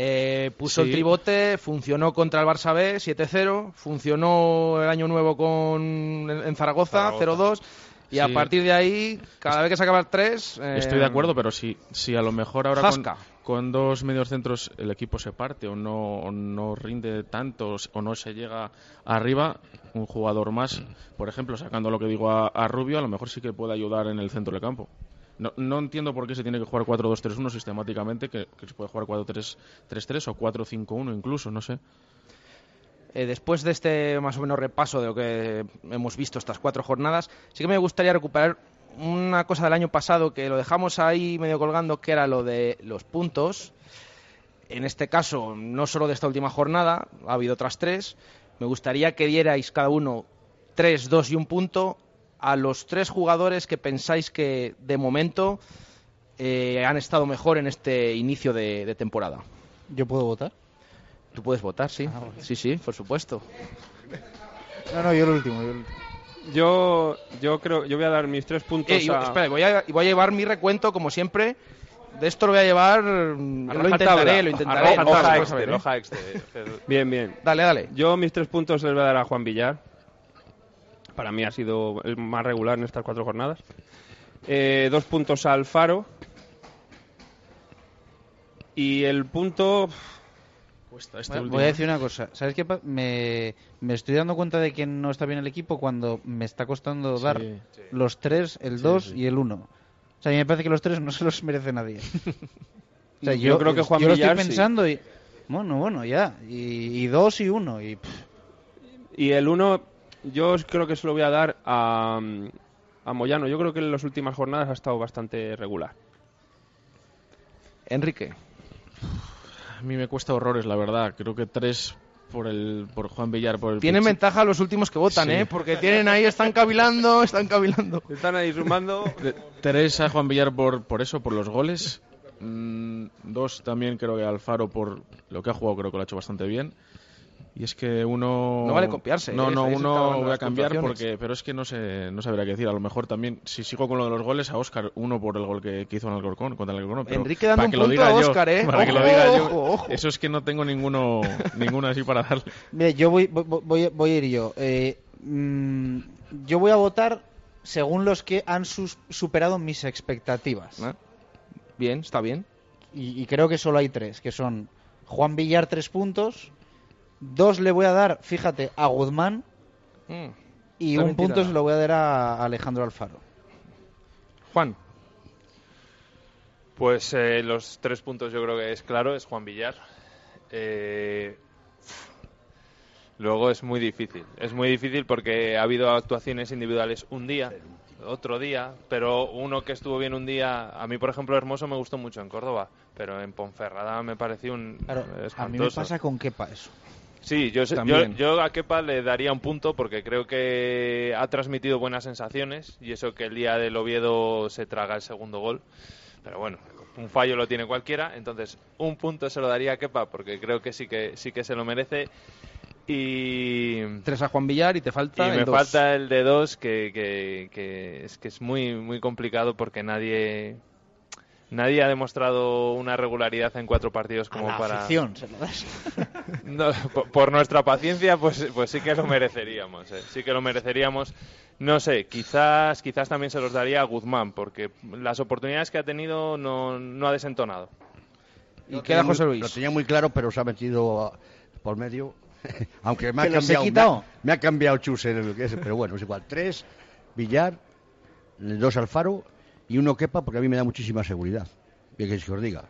[SPEAKER 2] eh, puso
[SPEAKER 4] Sí.
[SPEAKER 2] el tribote, funcionó contra el Barça B 7-0, funcionó el año nuevo con en Zaragoza,
[SPEAKER 6] Zaragoza.
[SPEAKER 2] 0-2 y a partir de ahí, cada vez que sacaba el 3...
[SPEAKER 4] Estoy de acuerdo, pero si, si a lo mejor ahora con, dos medios centros el equipo se parte o no, o no rinde tanto o no se llega arriba, un jugador más, por ejemplo, sacando lo que digo a, a Rubio, a lo mejor sí que puede ayudar en el centro del campo. No, no entiendo por qué se tiene que jugar 4-2-3-1 sistemáticamente, que, se puede jugar 4-3-3 o 4-5-1 incluso, no sé.
[SPEAKER 2] Eh, después de este más o menos repaso de lo que hemos visto estas cuatro jornadas, sí que me gustaría recuperar una cosa del año pasado que lo dejamos ahí medio colgando, que era lo de los puntos. En este caso, no solo de esta última jornada, ha habido otras tres. Me gustaría que dierais cada uno tres, dos y un punto a los tres jugadores que pensáis que de momento eh, han estado mejor en este inicio de, de temporada.
[SPEAKER 1] ¿Yo puedo votar?
[SPEAKER 2] Tú puedes votar, sí.
[SPEAKER 1] Ah, vale.
[SPEAKER 2] Sí, sí, por supuesto.
[SPEAKER 1] No, no, yo el último. Yo el último.
[SPEAKER 3] Yo, yo creo, yo voy a dar mis tres puntos
[SPEAKER 2] Eh,
[SPEAKER 3] a...
[SPEAKER 2] espera, voy a, voy a llevar mi recuento, como siempre. De esto lo voy a llevar.
[SPEAKER 3] A
[SPEAKER 2] Lo intentaré, lo
[SPEAKER 3] a
[SPEAKER 2] intentaré. Hoja
[SPEAKER 6] Hoja
[SPEAKER 2] extra,
[SPEAKER 6] Excel,
[SPEAKER 2] ¿eh?
[SPEAKER 3] Bien, bien.
[SPEAKER 2] Dale, dale.
[SPEAKER 3] Yo mis tres puntos les voy a dar a Juan Villar. Para mí ha sido el más regular en estas cuatro jornadas. Eh, dos puntos a Alfaro. Y el punto...
[SPEAKER 4] Este
[SPEAKER 1] Voy a-
[SPEAKER 4] último.
[SPEAKER 1] Voy a decir una cosa. ¿Sabes qué? Me, me estoy dando cuenta de que no está bien el equipo cuando me está costando
[SPEAKER 4] Sí.
[SPEAKER 1] dar los tres, el
[SPEAKER 4] Sí,
[SPEAKER 1] dos
[SPEAKER 4] sí.
[SPEAKER 1] y el uno. O sea, a mí me parece que los tres no se los merece nadie. O sea,
[SPEAKER 3] Yo creo que Juan
[SPEAKER 1] yo lo estoy
[SPEAKER 3] sí.
[SPEAKER 1] pensando y... Bueno, bueno, ya. Y, y dos y uno. Y, pff,
[SPEAKER 3] Y el uno, yo creo que se lo voy a dar a, a Moyano. Yo creo que en las últimas jornadas ha estado bastante regular.
[SPEAKER 2] Enrique.
[SPEAKER 4] A mí me cuesta horrores, la verdad. Creo que tres por el por Juan Villar. Por el
[SPEAKER 2] Tienen
[SPEAKER 4] pichi-
[SPEAKER 2] ventaja los últimos que votan,
[SPEAKER 4] Sí.
[SPEAKER 2] ¿eh? Porque tienen ahí, están cavilando, están cavilando.
[SPEAKER 3] Están ahí sumando.
[SPEAKER 4] Tres a Juan Villar por, por eso, por los goles. Mm, dos también creo que Alfaro por lo que ha jugado, creo que lo ha hecho bastante bien. Y es que uno.
[SPEAKER 2] No vale copiarse,
[SPEAKER 4] No,
[SPEAKER 2] ¿eh?
[SPEAKER 4] no, uno voy a cambiar porque. Pero es que no sé, no sabría qué decir. A lo mejor también, si sigo con lo de los goles, a Oscar, uno por el gol que, que hizo en Alcorcón, contra el Alcorcón. pero
[SPEAKER 2] Enrique dando
[SPEAKER 4] para
[SPEAKER 2] un
[SPEAKER 4] que lo
[SPEAKER 2] punto
[SPEAKER 4] diga
[SPEAKER 2] a
[SPEAKER 4] yo,
[SPEAKER 2] Óscar, ¿eh?
[SPEAKER 4] Para que lo
[SPEAKER 2] Ojo,
[SPEAKER 4] diga yo.
[SPEAKER 2] ojo, ojo.
[SPEAKER 4] Eso es que no tengo ninguno, ninguno así para darle.
[SPEAKER 1] Mire, yo voy, voy, voy- voy a ir yo. Eh, mm, yo voy a votar según los que han sus- superado mis expectativas.
[SPEAKER 2] ¿Eh? Bien, está bien.
[SPEAKER 1] Y, y creo que solo hay tres, que son Juan Villar tres puntos, dos le voy a dar, fíjate, a Guzmán
[SPEAKER 2] Mm.
[SPEAKER 1] y
[SPEAKER 2] Está
[SPEAKER 1] un punto
[SPEAKER 2] tirada.
[SPEAKER 1] se lo voy a dar a Alejandro Alfaro.
[SPEAKER 2] Juan.
[SPEAKER 6] Pues eh, los tres puntos yo creo que es claro, es Juan Villar. Eh, luego es muy difícil, es muy difícil porque ha habido actuaciones individuales un día, otro día, pero uno que estuvo bien un día, a mí por ejemplo Hermoso me gustó mucho en Córdoba, pero en Ponferrada me pareció un
[SPEAKER 1] Claro, a mí me pasa con Kepa eso.
[SPEAKER 6] Sí, yo, yo, yo a Kepa le daría un punto porque creo que ha transmitido buenas sensaciones y eso que el día del Oviedo se traga el segundo gol. Pero bueno, un fallo lo tiene cualquiera, entonces un punto se lo daría a Kepa porque creo que sí que sí que se lo merece. Y,
[SPEAKER 2] Tres a Juan Villar y te
[SPEAKER 6] y
[SPEAKER 2] falta el
[SPEAKER 6] me
[SPEAKER 2] dos.
[SPEAKER 6] falta el de dos que, que, que es que es muy muy complicado porque nadie nadie ha demostrado una regularidad en cuatro partidos como
[SPEAKER 1] a la
[SPEAKER 6] para
[SPEAKER 1] afición se lo das.
[SPEAKER 6] no, por, por nuestra paciencia, pues, pues sí que lo mereceríamos. eh, Sí que lo mereceríamos. No sé, quizás, quizás también se los daría a Guzmán, porque las oportunidades que ha tenido no, no ha desentonado.
[SPEAKER 2] Y
[SPEAKER 5] Lo
[SPEAKER 2] queda José Luis.
[SPEAKER 5] Lo tenía muy claro, pero se ha metido a- por medio. Aunque me ha
[SPEAKER 1] ¿Que los he
[SPEAKER 5] cambiado. Me
[SPEAKER 1] quitado?
[SPEAKER 5] ha, me ha cambiado Chus en el que es, pero bueno, es igual. Tres, Villar, dos Alfaro y uno Kepa, porque a mí me da muchísima seguridad. Bien que os diga.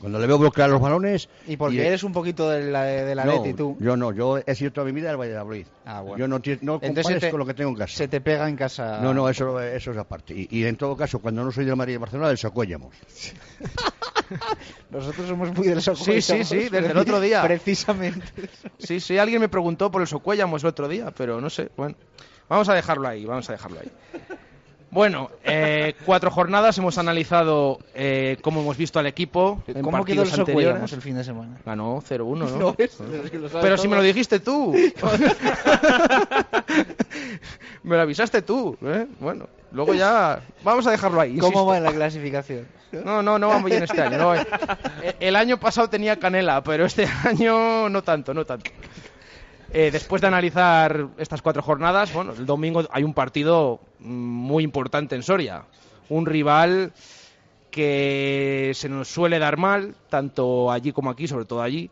[SPEAKER 5] Cuando le veo bloquear los balones.
[SPEAKER 1] Y porque
[SPEAKER 5] y-
[SPEAKER 1] eres un poquito de la, de la
[SPEAKER 5] no,
[SPEAKER 1] Leti tú.
[SPEAKER 5] Yo no, yo he sido toda mi vida del Valladolid.
[SPEAKER 1] Ah, bueno.
[SPEAKER 5] Yo no, no compares
[SPEAKER 1] te-
[SPEAKER 5] con lo que tengo en casa.
[SPEAKER 1] Se te pega en casa.
[SPEAKER 5] No, no, eso, eso es aparte. Y, y en todo caso, cuando no soy del Madrid y del Barcelona, del Socuéllamos.
[SPEAKER 1] Nosotros somos muy del Soco.
[SPEAKER 2] Sí, sí, sí, desde el otro día.
[SPEAKER 1] Precisamente.
[SPEAKER 2] Sí, sí, alguien me preguntó por el Socuéllamos el otro día, pero no sé. Bueno, vamos a dejarlo ahí, vamos a dejarlo ahí. Bueno, eh, cuatro jornadas, hemos analizado eh, cómo hemos visto al equipo en
[SPEAKER 1] ¿Cómo quedó el. Socuellamos el fin de semana?
[SPEAKER 2] Ganó 0-1, ¿no?
[SPEAKER 1] No, es- es que
[SPEAKER 2] Pero si
[SPEAKER 1] todo.
[SPEAKER 2] me lo dijiste tú. me lo avisaste tú, ¿eh? Bueno, luego ya vamos a dejarlo ahí.
[SPEAKER 1] ¿Cómo
[SPEAKER 2] insisto.
[SPEAKER 1] va en la clasificación?
[SPEAKER 2] No, no, no va muy bien este año. no El año pasado tenía canela, pero este año no tanto, no tanto. Eh, después de analizar estas cuatro jornadas, bueno, el domingo hay un partido mm, muy importante en Soria. Un rival que se nos suele dar mal, tanto allí como aquí, sobre todo allí.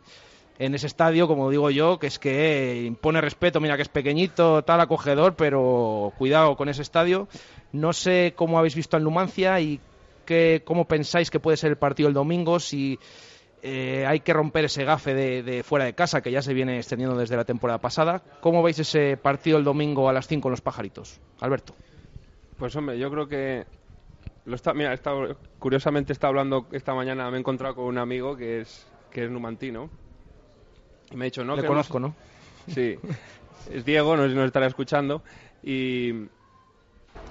[SPEAKER 2] En ese estadio, como digo yo, que es que impone respeto, mira que es pequeñito, tal acogedor, pero cuidado con ese estadio. No sé cómo habéis visto al Numancia y qué, cómo pensáis que puede ser el partido el domingo, si eh, hay que romper ese gafe de, de fuera de casa que ya se viene extendiendo desde la temporada pasada. ¿Cómo veis ese partido el domingo a las 5 en los pajaritos? Alberto.
[SPEAKER 3] Pues hombre, yo creo que lo está, mira, he estado- curiosamente está hablando esta mañana, me he encontrado con un amigo que es que es numantino y me ha dicho no
[SPEAKER 2] Le
[SPEAKER 3] que
[SPEAKER 2] conozco, ¿no?
[SPEAKER 3] Sí, es Diego, no sé si nos estará escuchando y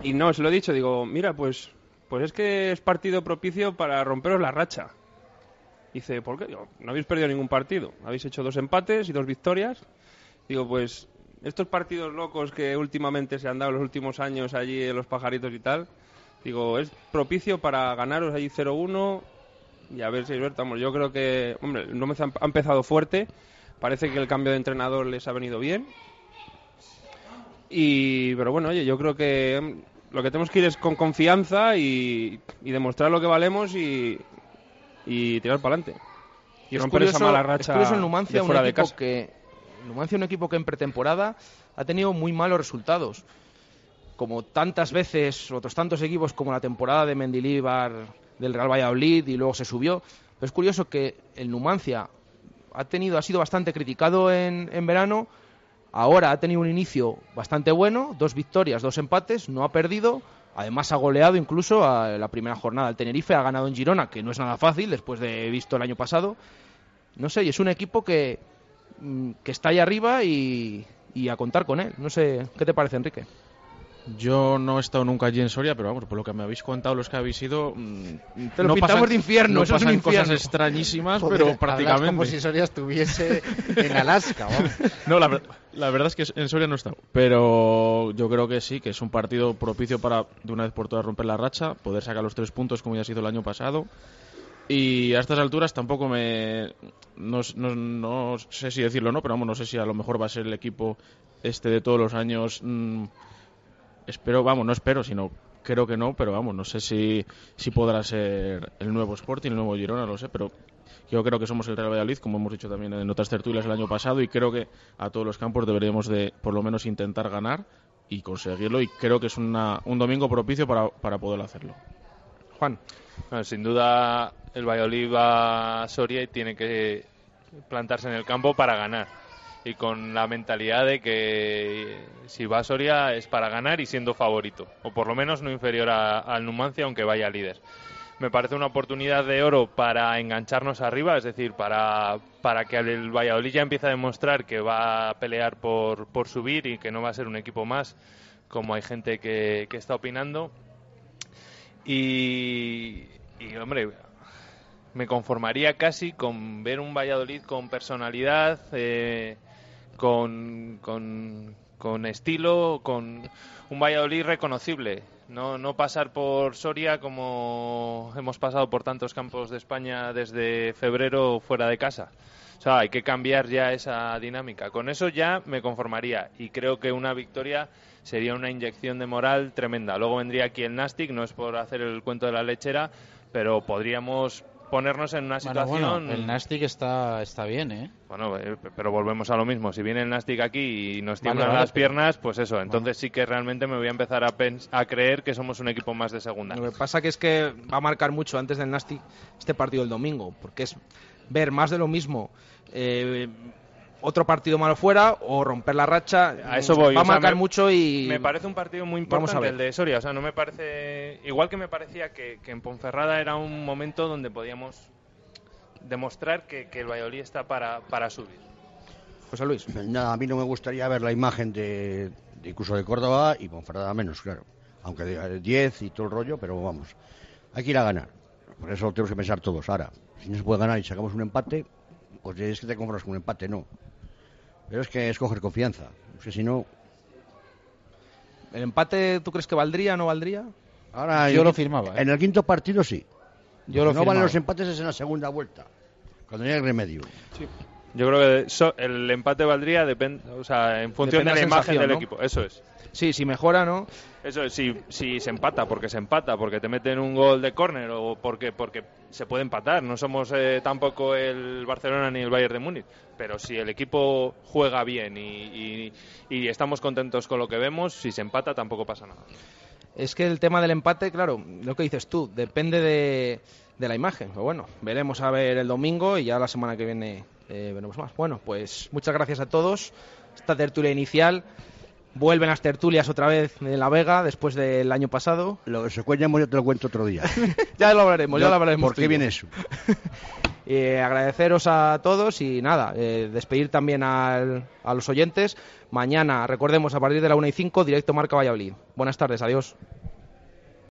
[SPEAKER 3] y no, se lo he dicho, digo, mira, pues pues es que es partido propicio para romperos la racha. Dice, ¿por qué? Digo, no habéis perdido ningún partido, habéis hecho dos empates y dos victorias. Digo, pues estos partidos locos que últimamente se han dado los últimos años allí en los pajaritos y tal, digo, es propicio para ganaros ahí 0-1 y a ver si estamos. Yo creo que, hombre, no me ha empezado fuerte, parece que el cambio de entrenador les ha venido bien. Y, pero bueno, oye, yo creo que mm, lo que tenemos que ir es con confianza y, y demostrar lo que valemos y, y tirar para adelante. Y
[SPEAKER 2] Es
[SPEAKER 3] romper esa
[SPEAKER 2] curioso-
[SPEAKER 3] mala
[SPEAKER 2] es
[SPEAKER 3] racha
[SPEAKER 2] curioso el Numancia,
[SPEAKER 3] de
[SPEAKER 2] un
[SPEAKER 3] de
[SPEAKER 2] equipo
[SPEAKER 3] casa.
[SPEAKER 2] que Numancia un equipo que en pretemporada ha tenido muy malos resultados. Como tantas veces, otros tantos equipos como la temporada de Mendilíbar del Real Valladolid y luego se subió. Pero es curioso que el Numancia ha tenido, ha sido bastante criticado en, en verano. Ahora ha tenido un inicio bastante bueno, dos victorias, dos empates, no ha perdido. Además ha goleado incluso a la primera jornada del Tenerife, ha ganado en Girona, que no es nada fácil después de visto el año pasado. No sé, y es un equipo que, mm, que está ahí arriba y, y a contar con él. No sé, ¿qué te parece, Enrique?
[SPEAKER 4] Yo no he estado nunca allí en Soria, pero vamos, por lo que me habéis contado los que habéis ido, mm,
[SPEAKER 2] Te lo pintamos de infierno,
[SPEAKER 4] no
[SPEAKER 2] eso es un
[SPEAKER 4] pasan
[SPEAKER 2] infierno.
[SPEAKER 4] cosas extrañísimas,
[SPEAKER 1] Joder,
[SPEAKER 4] pero prácticamente.
[SPEAKER 1] como si Soria estuviese en Alaska, vamos.
[SPEAKER 4] No, la verdad es que en Soria no he estado. Pero yo creo que sí, que es un partido propicio para de una vez por todas romper la racha, poder sacar los tres puntos como ya ha sido el año pasado. Y a estas alturas tampoco me. No, no- no sé si decirlo o no, pero vamos, no sé si a lo mejor va a ser el equipo este de todos los años. mm, espero, vamos, no espero, sino creo que no, pero vamos, no sé si, si podrá ser el nuevo Sporting, el nuevo Girona, no lo sé, pero yo creo que somos el Real Valladolid, como hemos dicho también en otras tertulias el año pasado, y creo que a todos los campos deberíamos de por lo menos intentar ganar y conseguirlo, y creo que es una, un domingo propicio para, para poder hacerlo.
[SPEAKER 2] Juan.
[SPEAKER 6] Bueno, sin duda el Valladolid va a Soria y tiene que plantarse en el campo para ganar. Y con la mentalidad de que si va a Soria es para ganar y siendo favorito. O por lo menos no inferior al Numancia, aunque vaya líder. Me parece una oportunidad de oro para engancharnos arriba, es decir, para, para que el Valladolid ya empiece a demostrar que va a pelear por, por subir y que no va a ser un equipo más, como hay gente que, que está opinando. Y, y, hombre, me conformaría casi con ver un Valladolid con personalidad, eh, con, con, con estilo, con un Valladolid reconocible. No, no pasar por Soria como hemos pasado por tantos campos de España desde febrero fuera de casa. O sea, hay que cambiar ya esa dinámica. Con eso ya me conformaría y creo que una victoria sería una inyección de moral tremenda. Luego vendría aquí el Nastic, no es por hacer el cuento de la lechera, pero podríamos ponernos en una
[SPEAKER 1] Bueno,
[SPEAKER 6] situación...
[SPEAKER 1] bueno, el Nastic está, está bien, ¿eh?
[SPEAKER 6] Bueno, eh, pero volvemos a lo mismo. Si viene el Nastic aquí y nos tiemblan
[SPEAKER 1] vale,
[SPEAKER 6] las
[SPEAKER 1] pero-
[SPEAKER 6] piernas, pues eso. Entonces sí que realmente me voy a empezar a, pens- a creer que somos un equipo más de segunda.
[SPEAKER 2] Lo que pasa que es que va a marcar mucho antes del Nastic este partido del domingo, porque es ver más de lo mismo. eh, otro partido malo fuera o romper la racha.
[SPEAKER 6] A eso voy.
[SPEAKER 2] Va a
[SPEAKER 6] o sea,
[SPEAKER 2] marcar
[SPEAKER 6] me-
[SPEAKER 2] mucho y.
[SPEAKER 6] Me parece un partido muy
[SPEAKER 2] Vamos a
[SPEAKER 6] importante
[SPEAKER 2] ver.
[SPEAKER 6] el de Soria. O sea, no me parece. Igual que me parecía que, que en Ponferrada era un momento donde podíamos demostrar que, que el Valladolid está para, para subir.
[SPEAKER 2] José Luis.
[SPEAKER 5] Nada, a mí no me gustaría ver la imagen de, de incluso de Córdoba y Ponferrada menos, claro. Aunque de 10 y todo el rollo, pero vamos. Hay que ir a ganar. Por eso lo tenemos que pensar todos. Ahora, si no se puede ganar y sacamos un empate, pues es que te conformas con un empate, no. Pero es que es coger confianza. Es que si no.
[SPEAKER 2] ¿El empate tú crees que valdría o no valdría?
[SPEAKER 5] Ahora,
[SPEAKER 1] Yo lo firmaba, ¿eh?
[SPEAKER 5] En el quinto partido sí.
[SPEAKER 1] Yo lo
[SPEAKER 5] no valen los empates es en la segunda vuelta. Cuando no hay remedio.
[SPEAKER 6] Yo creo que so- el empate valdría depend, o sea, en función
[SPEAKER 2] Depende
[SPEAKER 6] de la imagen del
[SPEAKER 2] ¿no?
[SPEAKER 6] equipo. Eso es.
[SPEAKER 2] Sí, si mejora, ¿no?
[SPEAKER 6] Eso es, si, si se empata, porque se empata, porque te meten un gol de córner o porque, porque se puede empatar. No somos eh, tampoco el Barcelona ni el Bayern de Múnich. Pero si el equipo juega bien y, y- y estamos contentos con lo que vemos, si se empata tampoco pasa nada.
[SPEAKER 2] Es que el tema del empate, claro, lo que dices tú, depende de, de la imagen. Pero bueno, veremos a ver el domingo y ya la semana que viene eh, veremos más. Bueno, pues muchas gracias a todos. Esta tertulia inicial. Vuelven las tertulias otra vez en La Vega después del año pasado.
[SPEAKER 5] Lo que se cuenta yo te lo cuento otro día.
[SPEAKER 2] ya lo hablaremos, ya lo hablaremos.
[SPEAKER 5] ¿Por qué viene eso?
[SPEAKER 2] Eh, agradeceros a todos y nada, eh, despedir también al- a los oyentes. Mañana, recordemos, a partir de la 1 y 5, directo Marca Valladolid. Buenas tardes, adiós.